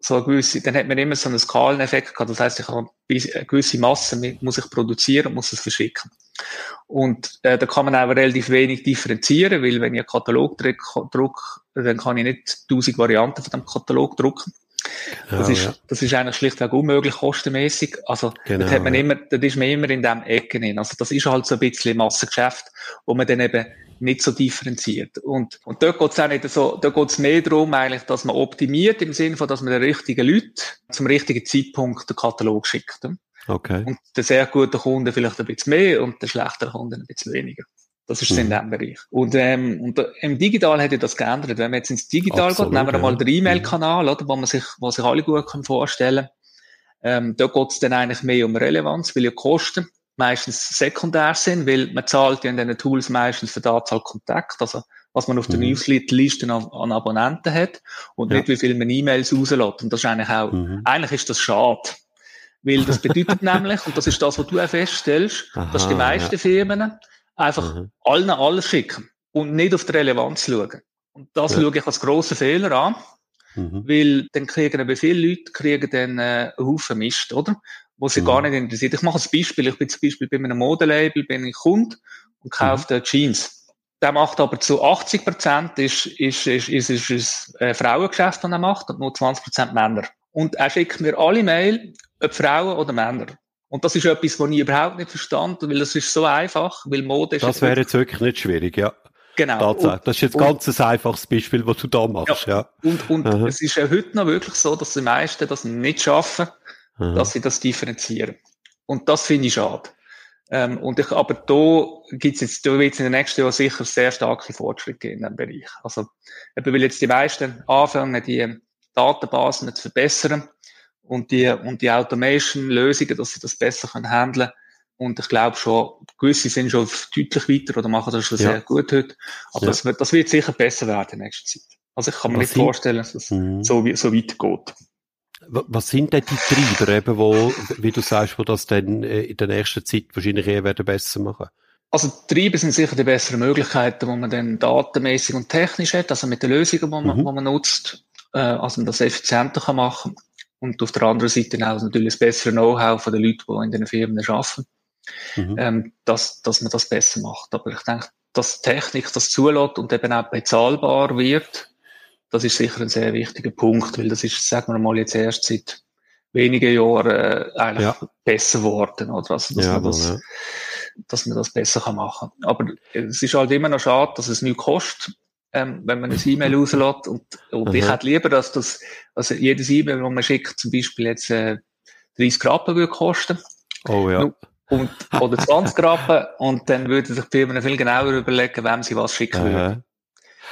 so eine gewisse, dann hat man immer so einen Skaleneffekt gehabt. Das heißt, ich habe eine gewisse Masse, muss ich produzieren und muss es verschicken. Und äh, da kann man auch relativ wenig differenzieren, weil wenn ich einen Katalog drucke, dann kann ich nicht tausend Varianten von dem Katalog drucken. Das, genau, ist, ja. das ist eigentlich schlichtweg unmöglich kostenmäßig. Also, genau, das hat man ja. immer, das ist man immer in dem Ecken hin. Also, das ist halt so ein bisschen Massengeschäft, wo man dann eben nicht so differenziert. Und, und dort geht es auch nicht so, dort geht es mehr darum, eigentlich, dass man optimiert im Sinne von, dass man den richtigen Leuten zum richtigen Zeitpunkt den Katalog schickt. Okay. Und der sehr gute Kunde vielleicht ein bisschen mehr und der schlechtere Kunde ein bisschen weniger. Das ist mhm. in diesem Bereich. Und, ähm, und im Digital hätte das geändert. Wenn man jetzt ins Digital Absolut, geht, nehmen wir ja. mal den E-Mail-Kanal, oder, wo man sich, was sich alle gut können vorstellen. Ähm, da geht es dann eigentlich mehr um Relevanz, weil ja Kosten meistens sekundär sind, weil man zahlt ja in diesen Tools meistens für die Anzahl Kontakt, also was man auf der mhm. Newsletter-Liste an, an, Abonnenten hat und ja. nicht wie viel man E-Mails rauslässt. Und das ist eigentlich auch, mhm. eigentlich ist das schade. Weil das bedeutet nämlich, und das ist das, was du auch feststellst, Aha, dass die meisten ja. Firmen einfach mhm. allen alles schicken und nicht auf die Relevanz schauen. Und das ja. schaue ich als grossen Fehler an, mhm. weil dann kriegen eben viele Leute kriegen dann äh, einen Haufen Mist, oder? Wo sie mhm. gar nicht interessiert. Ich mache ein Beispiel. Ich bin zum Beispiel bei einem Modelabel, bin ich Kunde und kaufe mhm. Jeans. Der macht aber zu 80 Prozent ist, ist, ist, ist, ist, ist ein Frauengeschäft, das er macht, und nur 20 Prozent Männer. Und er schickt mir alle Mail, ob Frauen oder Männer. Und das ist etwas, was ich überhaupt nicht verstand, weil das ist so einfach, weil Mode ist... Das wäre jetzt wirklich nicht schwierig, ja. Genau. Tatsache. Das ist jetzt und, ganz ein einfaches Beispiel, was du da machst, ja. ja. Und, und es ist ja heute noch wirklich so, dass die meisten das nicht schaffen, Aha. dass sie das differenzieren. Und das finde ich schade. Ähm, und ich, aber da gibt's jetzt, da wird es in den nächsten Jahren sicher sehr starke Fortschritte in diesem Bereich. Also, eben weil jetzt die meisten anfangen, die Datenbasen zu verbessern und die, und die Automation-Lösungen, dass sie das besser können handeln und ich glaube schon, gewisse sind schon deutlich weiter oder machen das schon ja. sehr gut heute. Aber ja. das, wird, das wird sicher besser werden in nächster Zeit. Also ich kann mir Was nicht sind, vorstellen, dass es mhm. so, so weitergeht. Was sind denn die Treiber, eben, wo, wie du sagst, wo das dann äh, in der nächsten Zeit wahrscheinlich eher werden besser machen? Also die Treiber sind sicher die besseren Möglichkeiten, wo man dann datenmäßig und technisch hat, also mit den Lösungen, die man, mhm. man nutzt, äh, also man das effizienter kann machen. Und auf der anderen Seite auch natürlich das bessere Know-how von den Leuten, die in den Firmen arbeiten mhm. ähm, dass, dass man das besser macht. Aber ich denke, dass Technik das zulässt und eben auch bezahlbar wird, das ist sicher ein sehr wichtiger Punkt, weil das ist, sagen wir mal, jetzt erst seit wenigen Jahren äh, eigentlich ja. besser geworden, oder? Also, dass, ja, man das, ja. dass man das besser kann machen Aber es ist halt immer noch schade, dass es nichts kostet, ähm, wenn man ein E-Mail rauslässt. Und, und ich hätte lieber, dass das, also jedes E-Mail, das man schickt, zum Beispiel jetzt äh, 30 Rappen würde kosten. Oh ja und, oder 20 Rappen und dann würden sich die Firmen viel genauer überlegen, wem sie was schicken würden.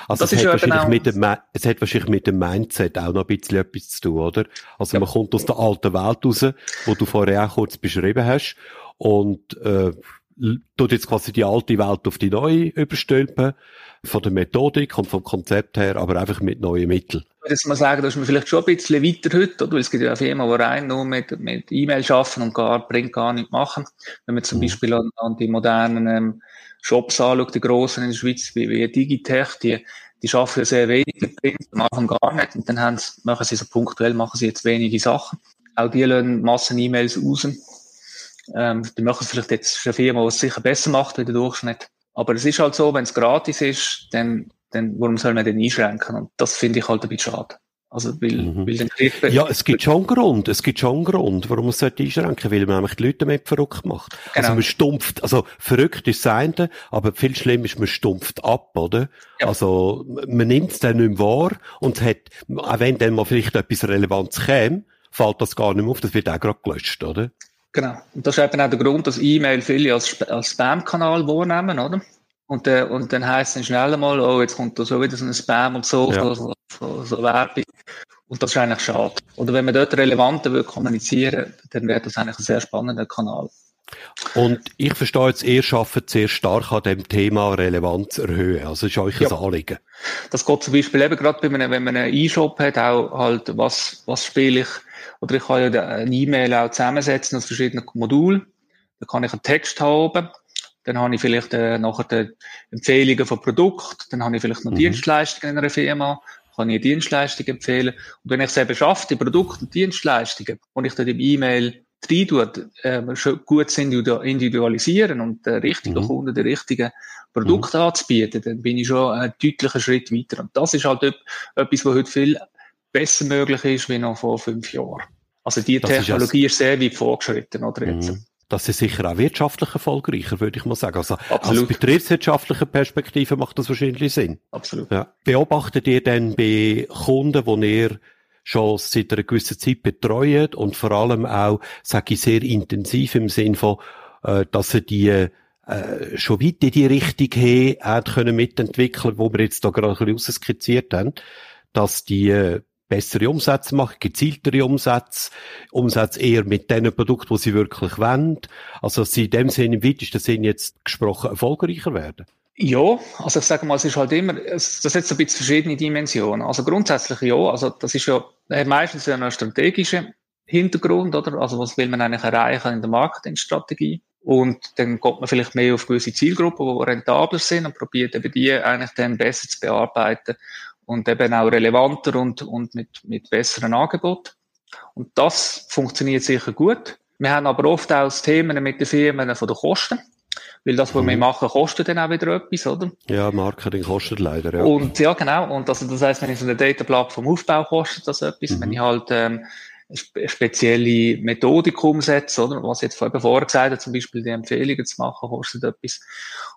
Also das es, hat wahrscheinlich mit dem, es hat wahrscheinlich mit dem Mindset auch noch ein bisschen etwas zu tun, oder? Also ja. man kommt aus der alten Welt raus, wo du vorher auch kurz beschrieben hast und äh, tut jetzt quasi die alte Welt auf die neue überstülpen, von der Methodik und vom Konzept her, aber einfach mit neuen Mitteln. Jetzt mal sagen, dass wir vielleicht schon ein bisschen weiter heute, oder? Weil es gibt ja Firmen, die rein nur mit, mit E-Mail schaffen und gar, bringt gar nicht machen. Wenn man zum mhm. Beispiel an, an, die modernen ähm, Shops anschaut, die grossen in der Schweiz, wie, wie Digitech, die, die schaffen ja sehr wenig mit Print, Anfang gar nicht. Und dann haben sie, machen sie so punktuell, machen sie jetzt wenige Sachen. Auch die lassen Massen E-Mails raus. Ähm, die machen es vielleicht jetzt eine Firma, die es sicher besser macht wie der Durchschnitt. Aber es ist halt so, wenn es gratis ist, dann, dann warum soll man den einschränken? Und das finde ich halt ein bisschen schade. Also, weil, mhm. weil dann kriegt Ja, es gibt schon einen Grund. Es gibt schon einen Grund, warum man es einschränken sollte, weil man nämlich die Leute damit verrückt macht. Also genau. Also man stumpft, also verrückt ist das eine, aber viel schlimmer ist, man stumpft ab, oder? Ja. Also, man nimmt es dann nicht mehr wahr und hat, auch wenn dann mal vielleicht etwas Relevantes käme, fällt das gar nicht mehr auf, das wird auch gerade gelöscht, oder? Genau. Und das ist eben auch der Grund, dass E-Mail viele als, als Spam-Kanal wahrnehmen, oder? Und, äh, und dann heisst es dann schnell mal, oh, jetzt kommt da so wieder so ein Spam und so, ja. so, so, so Werbung. Und das ist eigentlich schade. Oder wenn man dort relevanter will kommunizieren, dann wäre das eigentlich ein sehr spannender Kanal. Und ich verstehe jetzt, ihr arbeitet sehr stark an dem Thema Relevanz erhöhen. Also ist euch ja. ein Anliegen. Das geht zum Beispiel eben gerade, bei einem, wenn man einen E-Shop hat, auch halt, was, was spiele ich oder ich kann ja eine E-Mail auch zusammensetzen aus verschiedenen Modulen. Da kann ich einen Text haben. Dann habe ich vielleicht äh, nachher die Empfehlungen von Produkten. Dann habe ich vielleicht noch mhm. Dienstleistungen in einer Firma. Kann ich eine Dienstleistung empfehlen. Und wenn ich es eben schaffe, die Produkte und Dienstleistungen, und ich dann im E-Mail rein tue, äh, schon gut individualisieren und den richtigen mhm. Kunden die richtigen Produkte mhm. anzubieten, dann bin ich schon einen deutlichen Schritt weiter. Und das ist halt etwas, was heute viel besser möglich ist wie noch vor fünf Jahren. Also die das Technologie ist, ist, sehr weit vorgeschritten, oder jetzt? Mhm. Das ist sicher auch wirtschaftlich erfolgreicher, würde ich mal sagen. Also Absolut. aus betriebswirtschaftlicher Perspektive macht das wahrscheinlich Sinn. Absolut. Ja. Beobachtet ihr denn bei Kunden, wo ihr schon seit einer gewissen Zeit betreut und vor allem auch, sage ich, sehr intensiv im Sinn von, äh, dass sie die äh, schon weit in die Richtung haben, können mitentwickeln, wo wir jetzt da gerade ein bisschen skizziert haben, dass die äh, bessere Umsätze machen, gezieltere Umsätze, Umsätze eher mit den Produkten, die sie wirklich wollen. Also, dass sie in dem Sinne, im weitesten Sinne jetzt gesprochen, erfolgreicher werden. Ja, also ich sage mal, es ist halt immer, das hat so ein bisschen verschiedene Dimensionen. Also grundsätzlich ja, also das ist ja meistens ja ein strategischer Hintergrund, oder? Also was will man eigentlich erreichen in der Marketingstrategie? Und dann kommt man vielleicht mehr auf gewisse Zielgruppen, die rentabler sind und probiert eben die eigentlich dann besser zu bearbeiten und eben auch relevanter und, und mit, mit besseren Angeboten. Und das funktioniert sicher gut. Wir haben aber oft auch Themen mit den Firmen von den Kosten. Weil das, was mhm. wir machen, kostet dann auch wieder etwas, oder? Ja, Marketing kostet leider, ja. Und ja, genau. Und also, das heisst, wenn ich so eine Data-Plattform aufbaue, kostet das etwas. Mhm. Wenn ich halt ähm, eine spezielle Methodik umsetze, oder? Was jetzt vorher gesagt hat, zum Beispiel die Empfehlungen zu machen, kostet etwas.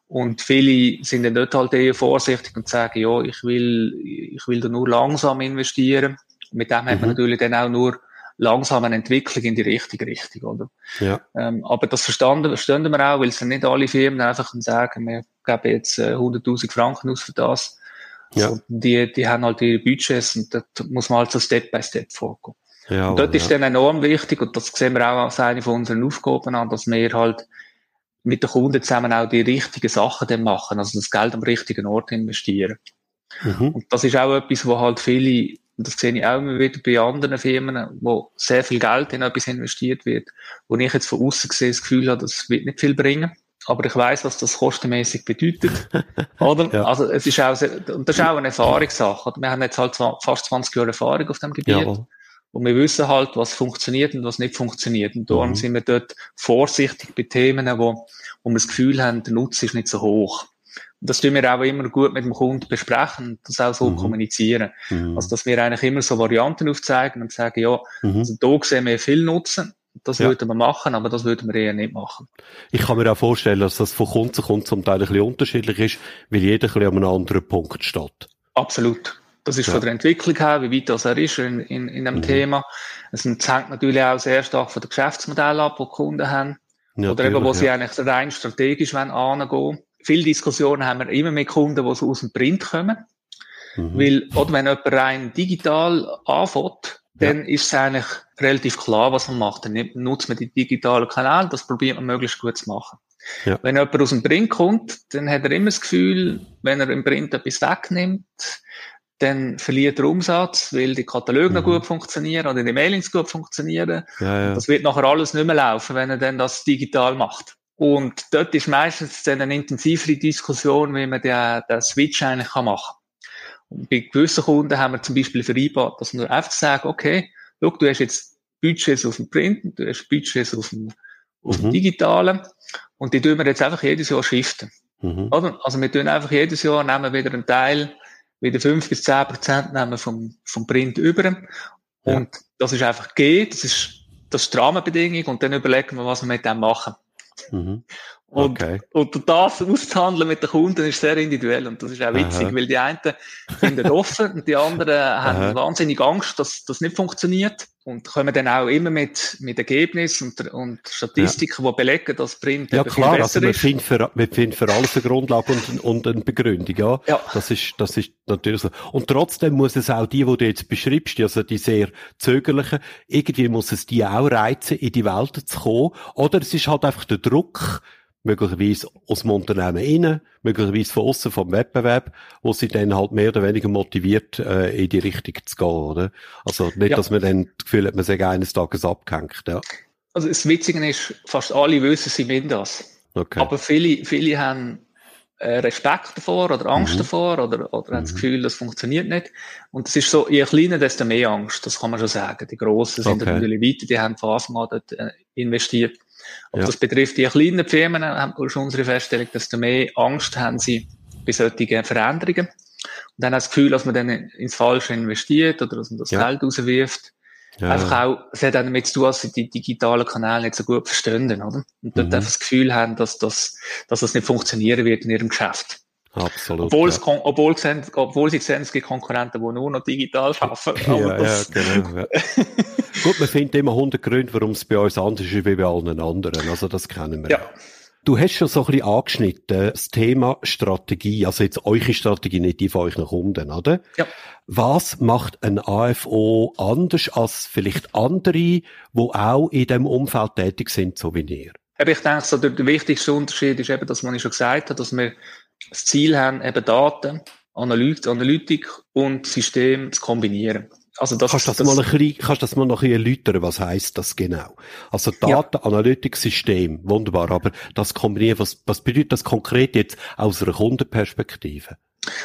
Und viele sind dann dort halt eher vorsichtig und sagen, ja, ich will, ich will da nur langsam investieren. Mit dem mhm. hat man mhm. natürlich dann auch nur langsam eine Entwicklung in die richtige Richtung, oder? Ja. Ähm, aber das verstanden, verstehen wir auch, weil es nicht alle Firmen einfach sagen, wir geben jetzt äh, 100.000 Franken aus für das. Ja. Und die, die haben halt ihre Budgets und dort muss man halt so Step by Step vorgehen. Ja, und dort ja. ist dann enorm wichtig, und das sehen wir auch als eine von unseren Aufgaben an, dass wir halt mit den Kunden zusammen auch die richtigen Sachen dann machen, also das Geld am richtigen Ort investieren. Mhm. Und das ist auch etwas, wo halt viele und das sehe ich auch immer wieder bei anderen Firmen, wo sehr viel Geld in etwas investiert wird, wo ich jetzt von außen gesehen das Gefühl habe, das wird nicht viel bringen. Aber ich weiß, was das kostenmäßig bedeutet. Oder? ja. Also, es ist auch, sehr, und das ist auch eine Erfahrungssache. Wir haben jetzt halt fast 20 Jahre Erfahrung auf dem Gebiet. Ja. Und wir wissen halt, was funktioniert und was nicht funktioniert. Und darum mhm. sind wir dort vorsichtig bei Themen, wo, wo wir das Gefühl haben, der Nutzen ist nicht so hoch das tun wir auch immer gut mit dem Kunden besprechen und das auch so mhm. kommunizieren. Mhm. Also, dass wir eigentlich immer so Varianten aufzeigen und sagen, ja, mhm. also da sehen wir viel Nutzen. Das ja. würden wir machen, aber das würden wir eher nicht machen. Ich kann mir auch vorstellen, dass das von Kunden zu Kunden zum Teil ein bisschen unterschiedlich ist, weil jeder ein bisschen an einem anderen Punkt steht. Absolut. Das ist ja. von der Entwicklung her, wie weit das er ist in, in, in dem mhm. Thema. Es hängt natürlich auch sehr stark von dem Geschäftsmodell ab, das die Kunden haben. Ja, Oder eben, wo sie eigentlich rein strategisch angehen wollen viele Diskussionen haben wir immer mit Kunden, die so aus dem Print kommen. Mhm. Weil, oder wenn jemand rein digital anfängt, dann ja. ist es eigentlich relativ klar, was man macht. Dann nutzt man die digitalen Kanäle, das probiert man möglichst gut zu machen. Ja. Wenn jemand aus dem Print kommt, dann hat er immer das Gefühl, wenn er im Print etwas wegnimmt, dann verliert er Umsatz, weil die Kataloge mhm. noch gut funktionieren oder die Mailings gut funktionieren. Ja, ja. Das wird nachher alles nicht mehr laufen, wenn er dann das digital macht. Und dort ist meistens dann eine intensivere Diskussion, wie man den, den Switch eigentlich machen kann. Und bei gewissen Kunden haben wir zum Beispiel vereinbart, dass wir einfach sagen, okay, schau, du hast jetzt Budgets auf dem Print, du hast Budgets auf dem, auf dem mhm. Digitalen und die tun wir jetzt einfach jedes Jahr shiften. Mhm. Oder? Also wir tun einfach jedes Jahr, nehmen wieder einen Teil, wieder fünf bis zehn Prozent nehmen vom, vom Print über. Ja. Und das ist einfach G, das ist, das ist die Rahmenbedingung und dann überlegen wir, was wir mit dem machen. Mm-hmm. Mhm. Okay. Und, und das auszuhandeln mit den Kunden ist sehr individuell und das ist auch witzig, Aha. weil die einen sind offen und die anderen haben wahnsinnig Angst, dass das nicht funktioniert und kommen dann auch immer mit, mit Ergebnissen und, und Statistiken, ja. die belegen, dass Print Ja klar, also man findet, für, man findet für alles eine Grundlage und, und eine Begründung, ja. ja. Das ist, das ist natürlich so. Und trotzdem muss es auch die, die du jetzt beschreibst, also die sehr zögerlichen, irgendwie muss es die auch reizen, in die Welt zu kommen, oder es ist halt einfach der Druck, möglicherweise aus dem Unternehmen innen, möglicherweise von außen vom Wettbewerb, wo sie dann halt mehr oder weniger motiviert, äh, in die Richtung zu gehen, oder? Also nicht, ja. dass man dann das Gefühl hat, man sei eines Tages abgehängt, ja. Also das Witzige ist, fast alle wissen, sie wollen das. Okay. Aber viele, viele haben äh, Respekt davor oder Angst mhm. davor oder, oder mhm. haben das mhm. Gefühl, das funktioniert nicht. Und es ist so, je kleiner, desto mehr Angst, das kann man schon sagen. Die Grossen sind okay. natürlich weiter, die haben Anfang an dort äh, investiert. Aber ja. das betrifft die kleinen Firmen, haben wir schon unsere Feststellung, desto mehr Angst haben sie bei solchen Veränderungen. Und dann das Gefühl, dass man dann ins Falsche investiert oder dass man das ja. Geld rauswirft. Ja. Einfach auch, es hat auch damit zu tun, dass sie die digitalen Kanäle nicht so gut verstehen, oder? Und dort mhm. einfach das Gefühl haben, dass das, dass das nicht funktionieren wird in ihrem Geschäft. Absolut. Obwohl, ja. es, obwohl, sehen, obwohl sie sehen, es gibt Konkurrenten, die nur noch digital arbeiten. ja, ja, genau. Ja. Gut, man findet immer 100 Gründe, warum es bei uns anders ist wie bei allen anderen. Also das kennen wir. Ja. Du hast schon so ein bisschen angeschnitten, das Thema Strategie, also jetzt eure Strategie, nicht die von euren Kunden, oder? Ja. Was macht ein AFO anders als vielleicht andere, die auch in dem Umfeld tätig sind, so wie ihr? Ich denke, so der, wichtigste Unterschied ist eben das, was ich schon gesagt habe, dass wir das Ziel haben, eben Daten, Analytik und System zu kombinieren. Also das, kannst, das, das mal ein bisschen, kannst du das mal noch ein bisschen erläutern, was heisst das genau? Also Daten-Analytics-System, wunderbar, aber das kombinieren, was, was bedeutet das konkret jetzt aus einer Kundenperspektive?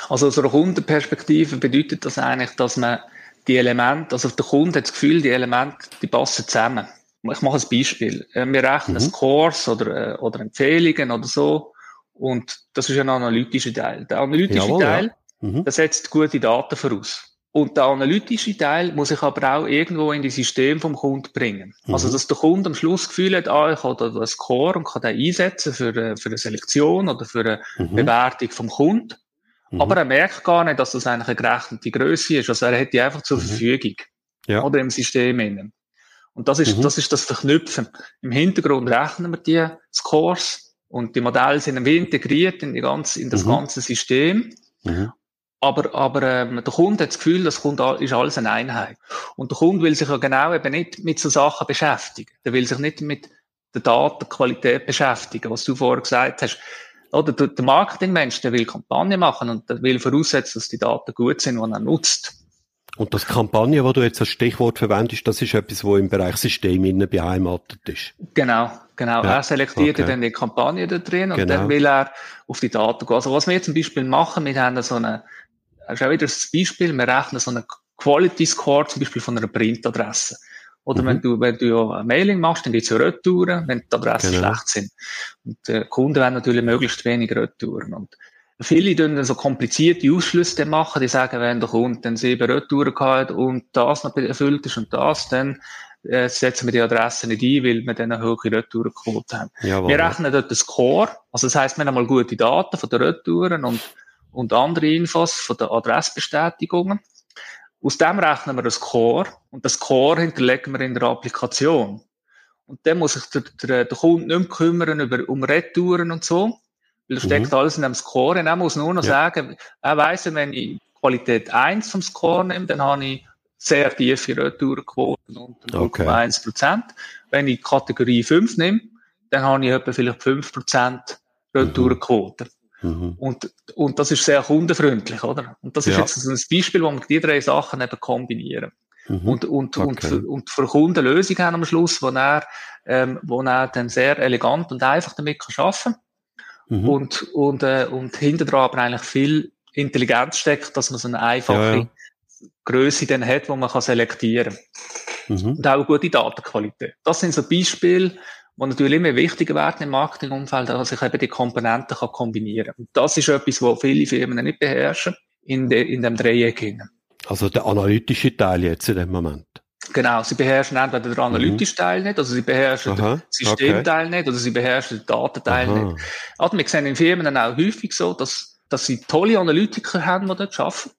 Also aus einer Kundenperspektive bedeutet das eigentlich, dass man die Elemente, also der Kunde hat das Gefühl, die Elemente, die passen zusammen. Ich mache ein Beispiel. Äh, wir rechnen mhm. Scores oder, äh, oder Empfehlungen oder so. Und das ist ein analytischer Teil. Der analytische Jawohl, Teil, ja. mhm. der setzt gute Daten voraus. Und der analytische Teil muss ich aber auch irgendwo in die System vom Kunden bringen. Mhm. Also, dass der Kunde am Schluss das Gefühl hat, ah, ich habe da einen Score und kann den einsetzen für, eine, für eine Selektion oder für eine mhm. Bewertung vom Kunden. Mhm. Aber er merkt gar nicht, dass das eigentlich eine gerechnete Größe ist. Also, er hat die einfach zur mhm. Verfügung. Ja. Oder im System innen. Und das ist, mhm. das ist das Verknüpfen. Im Hintergrund rechnen wir die Scores und die Modelle sind wie integriert in, die ganze, in das mhm. ganze System. Mhm. Aber, aber ähm, der Kunde hat das Gefühl, das Kunde ist alles eine Einheit. Und der Kunde will sich ja genau eben nicht mit so Sachen beschäftigen. Der will sich nicht mit der Datenqualität beschäftigen, was du vorher gesagt hast. Oder der, der Marketingmensch, der will Kampagne machen und der will voraussetzen, dass die Daten gut sind, die er nutzt. Und das Kampagne, wo du jetzt als Stichwort verwendest, das ist etwas, wo im Bereich System innen beheimatet ist. Genau, genau. Ja, er selektiert okay. dann die Kampagne da drin und genau. dann will er auf die Daten gehen. Also was wir zum Beispiel machen, wir haben so eine, das ist auch wieder das Beispiel, wir rechnen so einen Quality Score zum Beispiel von einer Printadresse. Oder mhm. wenn du, wenn du ein Mailing machst, dann gibt's ja Retouren, wenn die Adressen genau. schlecht sind. Und die Kunden wollen natürlich möglichst wenig Retouren. Und Viele tun dann so komplizierte Ausschlüsse machen, die sagen, wenn der Kunde dann sieben Retouren hat und das noch erfüllt ist und das, dann äh, setzen wir die Adresse nicht ein, weil wir dann eine hohe Retourenquote haben. Jawohl. Wir rechnen dort den Score, also das heisst, wir haben mal gute Daten von den Retouren und, und andere Infos von den Adressbestätigungen. Aus dem rechnen wir den Score und den Score hinterlegen wir in der Applikation. Und dann muss sich der, der, der Kunde nicht mehr kümmern über, um Retouren und so, weil da steckt mhm. alles in einem Score. Und er muss nur noch ja. sagen, er weiss, wenn ich Qualität 1 vom Score nehme, dann habe ich sehr tiefe Retourenquoten unter 0,1 Prozent. Okay. Wenn ich Kategorie 5 nehme, dann habe ich etwa vielleicht 5 Prozent Retourenquote. Mhm. Und, und das ist sehr kundenfreundlich, oder? Und das ist ja. jetzt ein Beispiel, wo wir die drei Sachen eben kombinieren. Mhm. Und, und, okay. und, für, und für Kunden Lösungen haben am Schluss, wo er, ähm, wo er dann sehr elegant und einfach damit kann arbeiten kann mhm. und, und, äh, und hinter dran aber eigentlich viel Intelligenz steckt, dass man so eine einfache ja, ja. Größe dann hat, wo man kann selektieren kann. Mhm. Und auch eine gute Datenqualität. Das sind so Beispiele, die natürlich immer wichtiger werden im Marketingumfeld, dass ich eben die Komponenten kann kombinieren kann. Und das ist etwas, was viele Firmen nicht beherrschen in, de, in dem Dreieck. Hinein. Also der analytische Teil jetzt in dem Moment. Genau, sie beherrschen entweder den analytischen mhm. Teil nicht, also sie beherrschen Aha, den Systemteil okay. nicht, oder sie beherrschen den Datenteil Aha. nicht. Also wir sehen in Firmen dann auch häufig so, dass, dass sie tolle Analytiker haben, die dort arbeiten.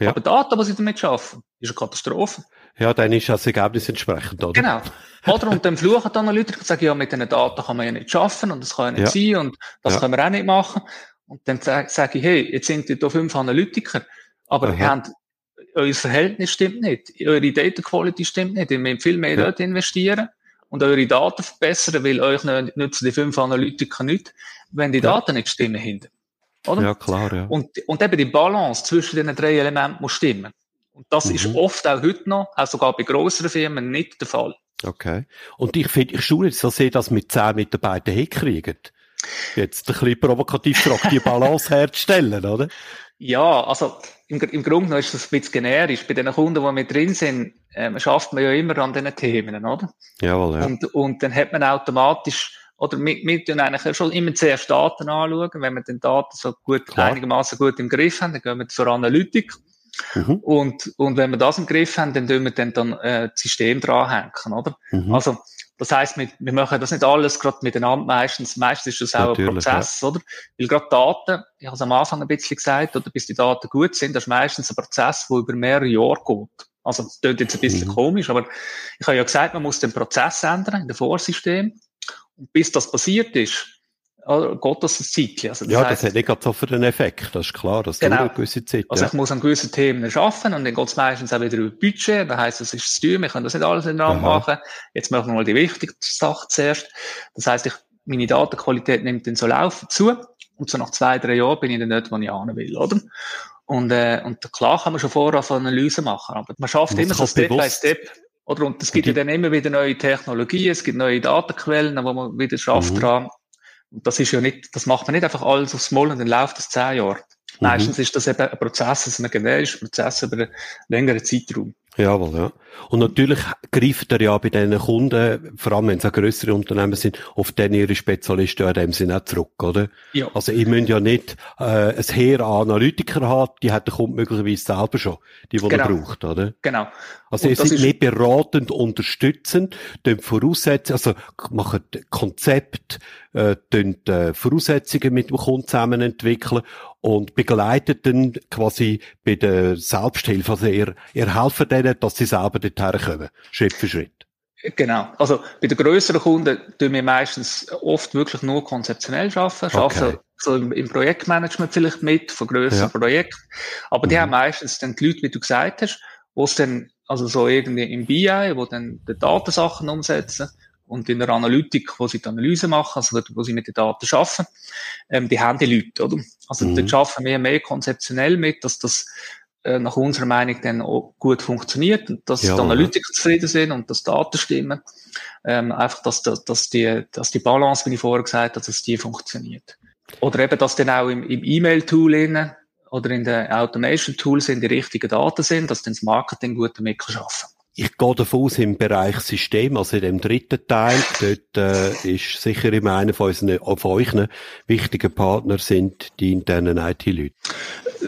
Ja. Aber Daten, die sie damit schaffen, ist eine Katastrophe. Ja, dann ist das Ergebnis entsprechend, oder? Genau. Oder und dann fluchen die Analytiker und sagen, ja, mit diesen Daten kann man ja nicht schaffen und das kann ja nicht ja. sein und das ja. können wir auch nicht machen. Und dann sage ich, hey, jetzt sind da fünf Analytiker, aber Aha. haben euer Verhältnis stimmt nicht, eure Data Quality stimmt nicht, ihr müsst viel mehr ja. dort investieren und eure Daten verbessern, weil euch nützen die fünf Analytiker nicht, wenn die ja. Daten nicht stimmen hinten. Oder? Ja, klar, ja. Und, und eben die Balance zwischen den drei Elementen muss stimmen. Und das mhm. ist oft auch heute noch, auch sogar bei grösseren Firmen, nicht der Fall. Okay. Und ich finde, ich schaue jetzt so sehr, dass mit zehn Mitarbeitern hinkriegen. Jetzt ein bisschen provokativ gefragt, die Balance herzustellen, oder? Ja, also im, im Grunde ist das ein bisschen generisch. Bei den Kunden, die mit drin sind, ähm, schafft man ja immer an diesen Themen, oder? Jawohl, ja. Und, und dann hat man automatisch, oder wir, wir tun eigentlich schon immer zuerst Daten anschauen. Wenn wir den Daten so gut, Klar. einigermaßen gut im Griff haben, dann gehen wir zur Analytik. Mhm. Und, und wenn wir das im Griff haben, dann tun wir dann, dann äh, das System dranhängen, oder? Mhm. Also, das heißt, wir, wir machen das nicht alles gerade miteinander meistens. Meistens ist das auch Natürlich, ein Prozess, ja. oder? Weil gerade Daten, ich habe es am Anfang ein bisschen gesagt, oder bis die Daten gut sind, das ist meistens ein Prozess, der über mehrere Jahre geht. Also, das klingt jetzt ein bisschen mhm. komisch, aber ich habe ja gesagt, man muss den Prozess ändern in dem Vorsystem. Und bis das passiert ist, oder geht das ein Zeitchen. Also ja, heisst, das hat nicht gerade so für den Effekt, das ist klar, das genau. dauert eine gewisse Zeit. Also ja. ich muss an gewissen Themen arbeiten und dann geht es meistens auch wieder über Budget, das heisst, das ist zu teuer, wir können das nicht alles in den Rahmen machen, jetzt machen wir mal die wichtigste Sache zuerst. Das heisst, ich, meine Datenqualität nimmt dann so laufen zu und so nach zwei, drei Jahren bin ich dann nicht, wo ich hin will, oder? Und, äh, und klar kann man schon vorher von Analyse machen, aber man schafft immer so Step by Step. Oder? Und es gibt ja dann immer wieder neue Technologien, es gibt neue Datenquellen, wo man wieder schafft mhm. dran. Und das ist ja nicht, das macht man nicht einfach alles aufs Mal und dann läuft das zehn Jahre. Mhm. Meistens ist das eben ein Prozess, also ein generischer Prozess über einen längeren Zeitraum. Jawohl, ja. Und natürlich greift er ja bei diesen Kunden, vor allem wenn es auch grössere Unternehmen sind, auf den ihre Spezialisten in dem Sinne auch zurück, oder? Ja. Also, ich müsst ja nicht, äh, ein Heer an Analytiker haben, die hat der Kunde möglicherweise selber schon, die, die genau. er braucht, oder? Genau. Also, ihr seid nicht beratend, unterstützend, voraussetzen, also, machen Konzept, äh, äh, Voraussetzungen mit dem Kunden zusammen entwickeln und begleitet dann quasi bei der Selbsthilfe. Also ihr, ihr helft denen, dass sie selber dorthin kommen, Schritt für Schritt. Genau. Also bei den grösseren Kunden tun wir meistens oft wirklich nur konzeptionell arbeiten, arbeiten okay. so im, Projektmanagement vielleicht mit, von grösseren ja. Projekten. Aber die mhm. haben meistens dann die Leute, wie du gesagt hast, wo es dann, also so irgendwie im BI, wo dann die Datensachen umsetzen und in der Analytik, wo sie die Analyse machen, also wo sie mit den Daten arbeiten, ähm, die haben die Leute, oder? Also mhm. dort arbeiten wir mehr konzeptionell mit, dass das äh, nach unserer Meinung dann auch gut funktioniert und dass ja, die Analytiker zufrieden sind und dass Daten stimmen. Ähm, einfach, dass, dass, dass, die, dass die Balance, wie ich vorher gesagt habe, dass die funktioniert. Oder eben, dass dann auch im, im E-Mail-Tool oder in den Automation-Tools in die richtigen Daten sind, dass dann das Marketing gut damit kann arbeiten ich gehe davon aus, im Bereich System, also in dem dritten Teil, dort äh, ist sicher immer einer von, unseren, von euch wichtigen Partner sind die internen IT-Leute.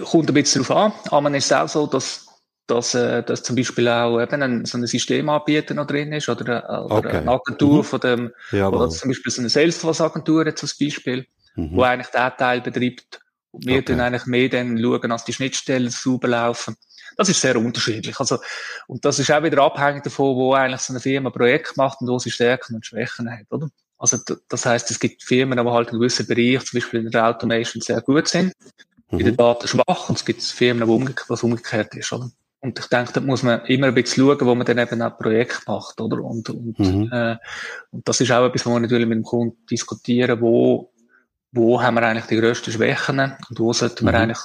Kommt ein bisschen darauf an. Aber es ist auch so, dass, dass, äh, dass zum Beispiel auch eben ein, so ein Systemanbieter noch drin ist oder, äh, oder okay. eine Agentur mhm. von dem, Jawohl. oder zum Beispiel so eine Salesforce-Agentur jetzt als Beispiel, mhm. wo eigentlich der Teil betreibt. Und wir okay. dann eigentlich mehr dann schauen, dass die Schnittstellen sauber laufen. Das ist sehr unterschiedlich. Also, und das ist auch wieder abhängig davon, wo eigentlich so eine Firma ein Projekt macht und wo sie Stärken und Schwächen hat, oder? Also, das heißt, es gibt Firmen, die halt in gewissen Bereichen, zum Beispiel in der Automation, sehr gut sind, mhm. in den Daten schwach, und es gibt Firmen, wo umgekehrt, was umgekehrt ist, oder? Und ich denke, da muss man immer ein bisschen schauen, wo man dann eben auch Projekt macht, oder? Und, und, mhm. äh, und das ist auch etwas, wo wir natürlich mit dem Kunden diskutieren, wo, wo haben wir eigentlich die grössten Schwächen und wo sollten wir mhm. eigentlich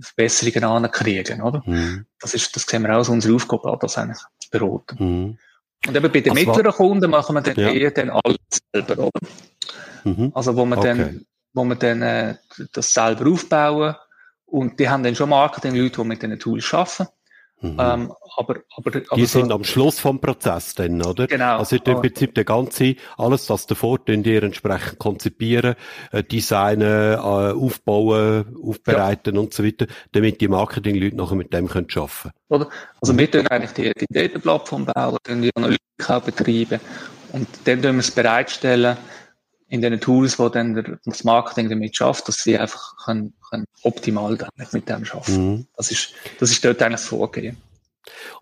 Verbesserungen ankriegen, oder? Mhm. Das ist, das sehen wir auch als unsere Aufgabe das eigentlich zu beraten. Mhm. Und eben bei den also, mittleren Kunden machen wir dann ja. eher dann alles selber, oder? Mhm. Also, wo wir okay. dann, wo wir dann, äh, das selber aufbauen und die haben dann schon Marketing-Leute, die mit diesen Tools arbeiten. Mhm. Ähm, aber, aber, aber die sind am Schluss vom Prozess dann, oder? Genau. Also im Prinzip der ganze, alles das davor, den ihr entsprechend konzipieren, äh, designen, äh, aufbauen, aufbereiten ja. und so weiter, damit die Marketing-Leute nachher mit dem können arbeiten Oder? Also wir tun eigentlich die, die Datenplattform bauen, die Analytik auch betreiben und dann tun wir es bereitstellen, in den Tools, wo dann das Marketing damit schafft, dass sie einfach können, können optimal mit dem arbeiten. Mhm. Das ist, das ist dort eigentlich das Vorgehen.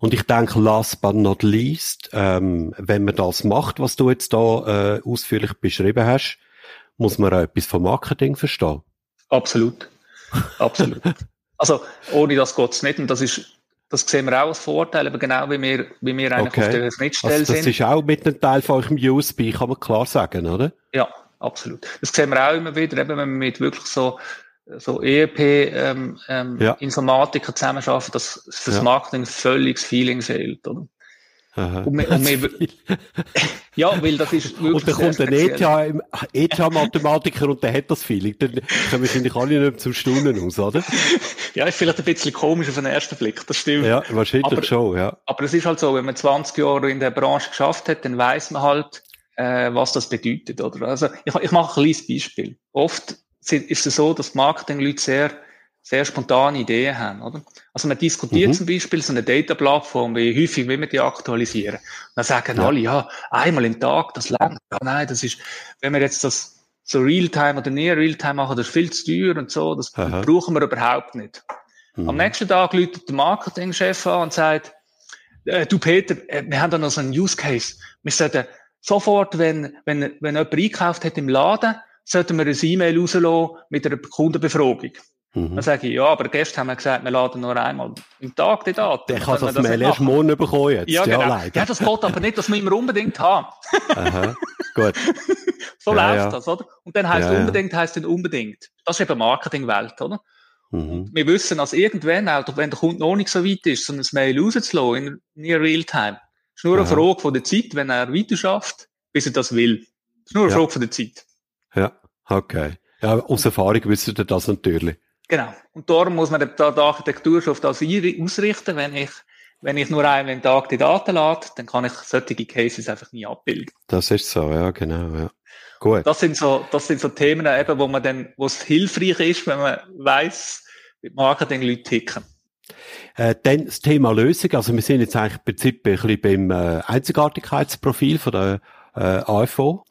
Und ich denke, last but not least, ähm, wenn man das macht, was du jetzt da äh, ausführlich beschrieben hast, muss man auch etwas vom Marketing verstehen. Absolut. Absolut. also, ohne das geht's nicht. Und das ist das sehen wir auch als Vorteil, aber genau wie wir, wie wir eigentlich okay. auf der Schnittstelle also das sind. Das ist auch mit einem Teil von eurem USB, kann man klar sagen, oder? Ja, absolut. Das sehen wir auch immer wieder, eben wenn wir mit wirklich so, so ERP, ähm, ähm, ja. Zusammenarbeiten, dass fürs ja. Marketing völlig das Feeling fehlt, oder? Und wir, und wir, ja, weil das ist wirklich Und dann kommt ein ETH-Mathematiker und der hat das Feeling. Dann kommen wahrscheinlich alle nicht zum Staunen aus, oder? ja, ist vielleicht ein bisschen komisch auf den ersten Blick, das stimmt. Ja, wahrscheinlich aber, schon, ja. Aber es ist halt so, wenn man 20 Jahre in der Branche geschafft hat, dann weiß man halt, äh, was das bedeutet, oder? Also, ich, ich mache ein kleines Beispiel. Oft ist es so, dass Marketing-Leute sehr sehr spontane Ideen haben, oder? Also man diskutiert mhm. zum Beispiel so eine Data-Plattform, wie häufig will man die aktualisieren. Und dann sagen ja. alle, ja, einmal im Tag, das langt. Ja, nein, das ist, wenn wir jetzt das so Realtime oder nie Realtime machen, das ist viel zu teuer und so, das Aha. brauchen wir überhaupt nicht. Mhm. Am nächsten Tag läutet der Marketingchef an und sagt, äh, du Peter, äh, wir haben da noch so einen Use Case. Wir sollten sofort, wenn, wenn, wenn jemand einkauft hat im Laden, sollten wir ein E-Mail rauslassen mit einer Kundenbefragung. Mhm. Dann sage ich, ja, aber gestern haben wir gesagt, wir laden nur einmal im Tag die Daten. Der kann das Mail erst morgen bekommen jetzt. Ja, genau. Ja, ja, das geht aber nicht, dass wir immer unbedingt haben. Aha, gut. so ja, läuft ja. das, oder? Und dann heisst ja, unbedingt, heisst dann unbedingt. Das ist eben Marketingwelt, oder? Mhm. Wir wissen, dass irgendwann, auch wenn der Kunde noch nicht so weit ist, so ein Mail rauszulassen in near real time, ist nur eine Aha. Frage von der Zeit, wenn er weiter schafft, bis er das will. ist nur eine Frage von der Zeit. Ja, okay. Ja, aus Erfahrung wissen ihr das natürlich. Genau. Und darum muss man die Architektur schon auf das ausrichten. Wenn ich, wenn ich nur einen Tag die Daten lade, dann kann ich solche Cases einfach nie abbilden. Das ist so, ja, genau, ja. Gut. Das sind so, das sind so Themen eben, wo man dann, wo es hilfreich ist, wenn man weiß, wie Marketing-Leute ticken. Äh, dann das Thema Lösung. Also wir sind jetzt eigentlich im Prinzip ein bisschen beim äh, Einzigartigkeitsprofil von der äh, AFO.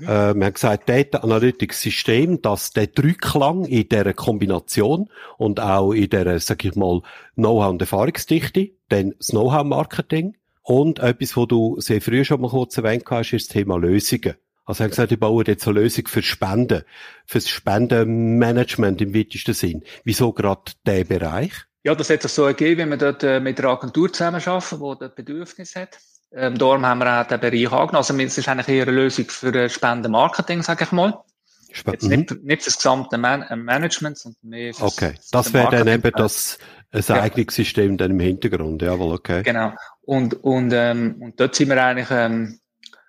Äh, wir haben gesagt, Data Analytics System, dass der Dreiklang in dieser Kombination und auch in dieser, sag ich mal, Know-how und Erfahrungsdichte, dann das Know-how-Marketing und etwas, wo du sehr früh schon mal kurz erwähnt hast, ist das Thema Lösungen. Also, hat gesagt, ich baue jetzt eine Lösung für Spenden, fürs Spendenmanagement im weitesten Sinn. Wieso gerade der Bereich? Ja, das hat sich so ergeben, wenn wir dort äh, mit der Agentur zusammenarbeiten, die das Bedürfnis hat. Ähm, darum haben wir auch den Bereich angenommen. Also, es ist eigentlich eher eine Lösung für äh, Spendenmarketing, sage ich mal. Jetzt nicht, mhm. nicht das gesamte Man äh, Management, sondern mehr fürs, Okay, das wäre dann eben das ein ja. Eignungssystem dann im Hintergrund, jawohl, okay. Genau. Und, und, ähm, und dort sind wir eigentlich, ähm,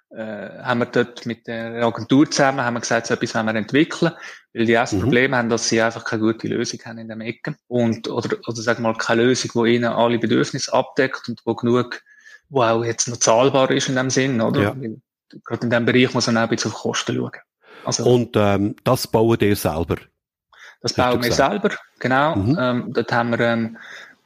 äh, haben wir dort mit der Agentur zusammen, haben wir gesagt, so etwas wollen wir entwickeln, weil die ersten mhm. Probleme haben, dass sie einfach keine gute Lösung haben in dem Ecken. Und, oder, oder sagen wir mal, keine Lösung, die ihnen alle Bedürfnisse abdeckt und wo genug wo auch jetzt noch zahlbar ist in dem Sinn, oder? Ja. Gerade in dem Bereich muss man auch ein bisschen auf Kosten schauen. Also, Und ähm, das bauen ihr selber? Das bauen wir selber, genau. Mhm. Ähm, dort haben wir, ähm,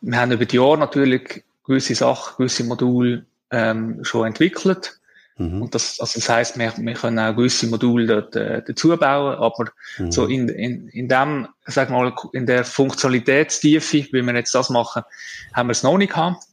wir haben über die Jahre natürlich gewisse Sachen, gewisse Module ähm, schon entwickelt. Mhm. Und das, also das heisst, wir, wir können auch gewisse Module dort äh, dazu bauen, aber mhm. so in, in, in dem, sag mal, in der Funktionalitätstiefe, wie wir jetzt das machen, haben wir es noch nicht gehabt.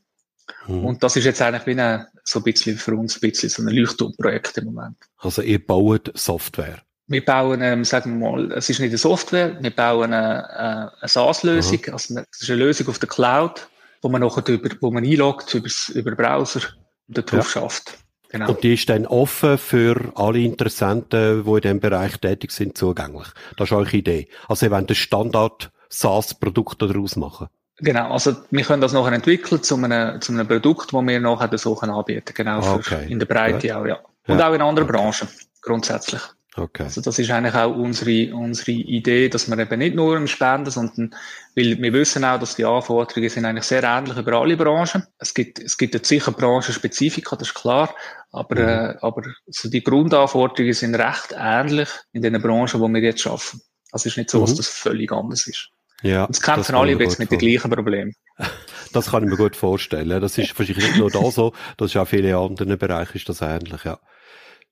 Mhm. Und das ist jetzt eigentlich wie eine, so ein bisschen für uns ein bisschen so ein Leuchtturmprojekt im Moment. Also ihr baut Software? Wir bauen, ähm, sagen wir mal, es ist nicht eine Software, wir bauen eine, eine SaaS-Lösung, mhm. also es ist eine Lösung auf der Cloud, wo man nachher über, wo man einloggt über, über Browser und darauf ja. schafft. Genau. Und die ist dann offen für alle Interessenten, die in diesem Bereich tätig sind, zugänglich. Das ist eure Idee. Also ihr wollt ein Standard SaaS-Produkt daraus machen. Genau, also wir können das nachher entwickeln zu einem, zu einem Produkt, das wir nachher so anbieten Genau, okay. in der Breite ja. auch, ja. Und ja. auch in anderen okay. Branchen, grundsätzlich. Okay. Also das ist eigentlich auch unsere, unsere Idee, dass wir eben nicht nur im Spenden, sondern, weil wir wissen auch, dass die Anforderungen sind eigentlich sehr ähnlich über alle Branchen. Es gibt, es gibt jetzt sicher Branchenspezifika, das ist klar, aber, mhm. äh, aber so die Grundanforderungen sind recht ähnlich in den Branchen, wo wir jetzt arbeiten. Also es ist nicht so, mhm. dass das völlig anders ist. Ja, und es kämpfen alle jetzt mit den gleichen Problemen. Das kann ich mir gut vorstellen. Das ist wahrscheinlich nicht nur da so, das ist auch viele andere Bereiche ist das ähnlich, ja.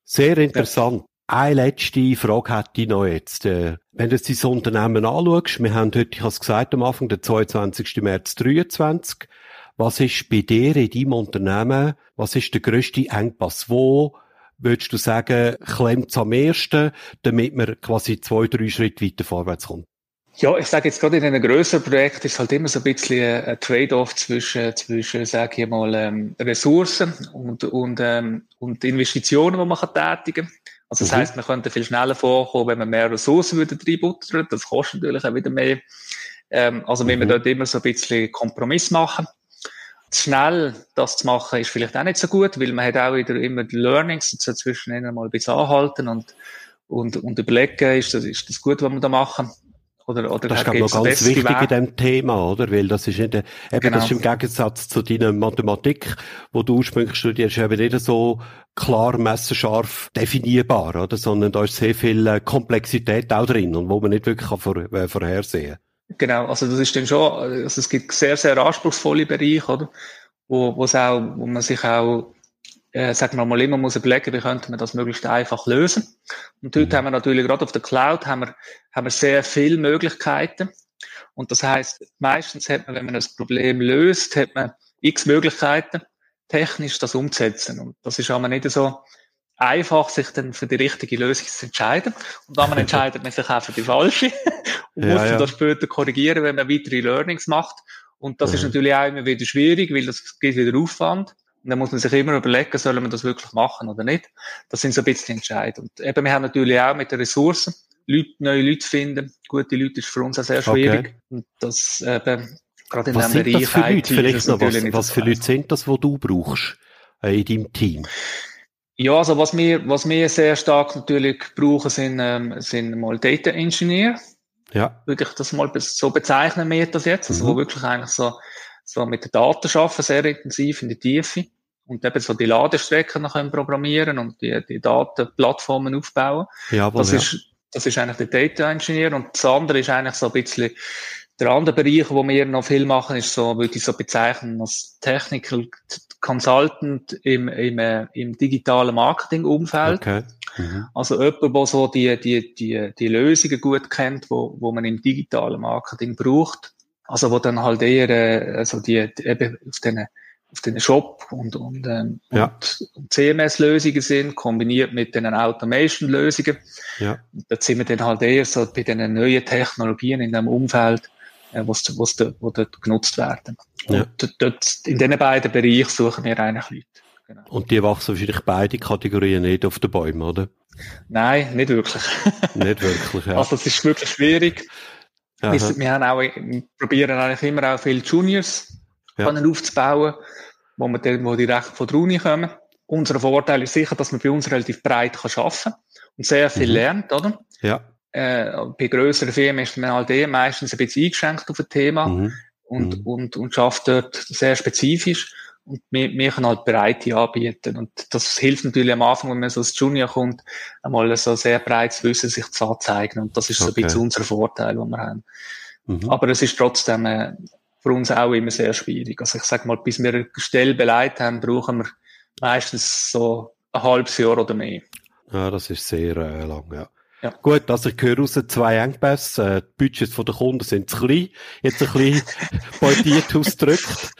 Sehr interessant. Ja. Eine letzte Frage hätte ich noch jetzt. Äh, wenn du dein Unternehmen anschaust, wir haben heute, ich habe es gesagt am Anfang, der 22. März 23. Was ist bei dir in deinem Unternehmen, was ist der grösste Engpass? Wo würdest du sagen, klemmt es am ersten, damit man quasi zwei, drei Schritte weiter vorwärts kommt? Ja, ich sage jetzt gerade in einem größeren Projekt ist halt immer so ein bisschen ein Trade-off zwischen, zwischen, sage ich mal, ähm, Ressourcen und, und, ähm, und Investitionen, die man kann tätigen kann. Also das mhm. heißt, man könnte viel schneller vorkommen, wenn man mehr Ressourcen würde reinbuttern. Das kostet natürlich auch wieder mehr. Ähm, also wenn mhm. wir dort immer so ein bisschen Kompromiss machen. Schnell das zu machen ist vielleicht auch nicht so gut, weil man hat auch wieder immer die Learnings und so zwischen mal ein bisschen anhalten und, und, und überlegen, ist das, ist das gut, was wir da machen. Oder, oder das ist, glaube ich, noch ganz wichtig Weg. in dem Thema, oder? Weil das ist nicht, eben, genau. das ist im Gegensatz zu deiner Mathematik, wo du ursprünglich studierst, eben nicht so klar messerscharf definierbar, oder? Sondern da ist sehr viel äh, Komplexität auch drin und wo man nicht wirklich vor, äh, vorhersehen Genau, also das ist dann schon, also es gibt sehr, sehr anspruchsvolle Bereiche, oder? Wo, wo auch, wo man sich auch äh, sagen wir mal, immer muss überlegen, wie könnte man das möglichst einfach lösen. Und heute mhm. haben wir natürlich gerade auf der Cloud haben wir, haben wir sehr viele Möglichkeiten. Und das heißt, meistens hat man, wenn man das Problem löst, hat man x Möglichkeiten, technisch das umzusetzen. Und das ist aber nicht so einfach, sich dann für die richtige Lösung zu entscheiden. Und dann entscheidet man sich auch für die falsche und ja, muss ja. das später korrigieren, wenn man weitere Learnings macht. Und das ja. ist natürlich auch immer wieder schwierig, weil das geht wieder Aufwand. Dann muss man sich immer überlegen, soll man das wirklich machen oder nicht. Das sind so ein bisschen die Entscheidungen. Und eben, wir haben natürlich auch mit den Ressourcen Leute, neue Leute finden. Gute Leute ist für uns auch sehr schwierig. Okay. Und das eben, gerade in was dem Bereich. Was sind das für Leute? Vielleicht noch, was, was für Leute sind das, die du brauchst äh, in deinem Team? Ja, also was wir, was wir sehr stark natürlich brauchen, sind, ähm, sind mal Data Engineer. Ja. Würde ich das mal so bezeichnen wir das jetzt, also mhm. wo wirklich eigentlich so, so mit den Daten arbeiten, sehr intensiv in die Tiefe und eben so die Ladestrecken noch können programmieren und die, die Datenplattformen aufbauen. Ja, das ja. ist, das ist eigentlich der Data Engineer und das andere ist eigentlich so ein bisschen der andere Bereich, wo wir noch viel machen, ist so, würde ich so bezeichnen, als Technical Consultant im, im, äh, im digitalen Marketing-Umfeld. Okay. Mhm. Also jemand, der so die, die, die, die Lösungen gut kennt, wo, wo man im digitalen Marketing braucht. Also wo dann halt eher äh, also die, die eben auf den auf den Shop und, und, ähm, ja. und CMS-Lösungen sind, kombiniert mit den Automation-Lösungen. Ja. Da sind wir dann halt eher so bei den neuen Technologien in dem Umfeld, äh, was, was, da, wo dort genutzt werden. Ja. Und dort, in diesen beiden Bereichen suchen wir eigentlich Leute. Genau. Und die wachsen wahrscheinlich beide Kategorien nicht auf den Bäumen, oder? Nein, nicht wirklich. nicht wirklich, ja. Also es ist wirklich schwierig. Wir, wir, haben auch, wir probieren eigentlich immer auch viele Juniors ja. aufzubauen, wo, wir dann, wo direkt von der Uni kommen. Unser Vorteil ist sicher, dass man bei uns relativ breit kann arbeiten kann und sehr viel mhm. lernt, oder? Ja äh, bei größeren Firmen ist man halt eh meistens ein bisschen eingeschränkt auf ein Thema mhm. und, mhm. und, und schafft dort sehr spezifisch. Und wir, wir können halt Breite anbieten. Und das hilft natürlich am Anfang, wenn man so als Junior kommt, einmal so sehr breites Wissen sich zu anzeigen. Und das ist okay. so ein bisschen unser Vorteil, den wir haben. Mhm. Aber es ist trotzdem äh, für uns auch immer sehr schwierig. Also ich sage mal, bis wir eine Stelle beleidigt haben, brauchen wir meistens so ein halbes Jahr oder mehr. Ja, das ist sehr äh, lang, ja. Ja. Gut, also ich höre raus, zwei Engpässe, äh, die Budgets der Kunden sind zu klein, jetzt ein bisschen pointiert ausgedrückt.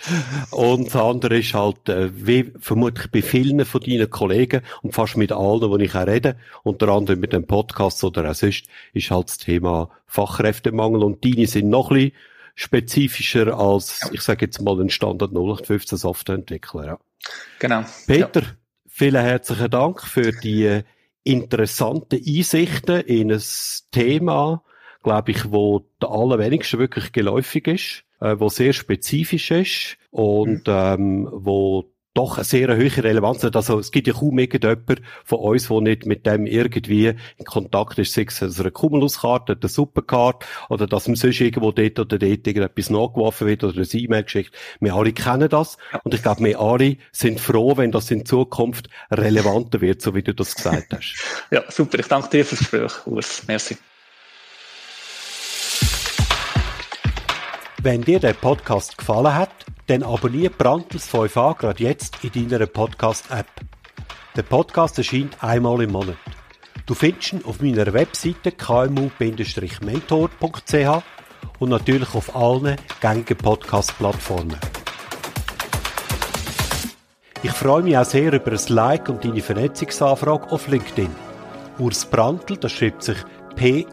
Und das andere ist halt, äh, wie vermutlich bei vielen von deinen Kollegen und fast mit allen, die ich auch rede, unter anderem mit dem Podcast oder auch sonst, ist halt das Thema Fachkräftemangel und deine sind noch ein bisschen spezifischer als, ich sage jetzt mal, ein Standard 0815 Softwareentwickler. Ja. Genau. Peter, ja. vielen herzlichen Dank für die interessante Einsichten in ein Thema, glaube ich, wo der allerwenigsten wirklich geläufig ist, äh, wo sehr spezifisch ist und mhm. ähm, wo doch eine sehr hohe Relevanz hat. Also es gibt ja kaum irgendjemand von uns, der nicht mit dem irgendwie in Kontakt ist, sei es eine Cumulus-Karte, eine Supercard oder dass man sonst irgendwo dort oder dort irgendetwas nachgeworfen wird oder ein E-Mail geschickt. Wir alle kennen das und ich glaube, wir alle sind froh, wenn das in Zukunft relevanter wird, so wie du das gesagt hast. ja, super. Ich danke dir fürs Gespräch, Urs. Merci. Wenn dir der Podcast gefallen hat, dann abonniere Brandtels 5a gerade jetzt in deiner Podcast-App. Der Podcast erscheint einmal im Monat. Du findest ihn auf meiner Webseite kmu-mentor.ch und natürlich auf allen gängigen Podcast-Plattformen. Ich freue mich auch sehr über ein Like und deine Vernetzungsanfrage auf LinkedIn. Urs Brandl, das schreibt sich P-R-A-N-T-L,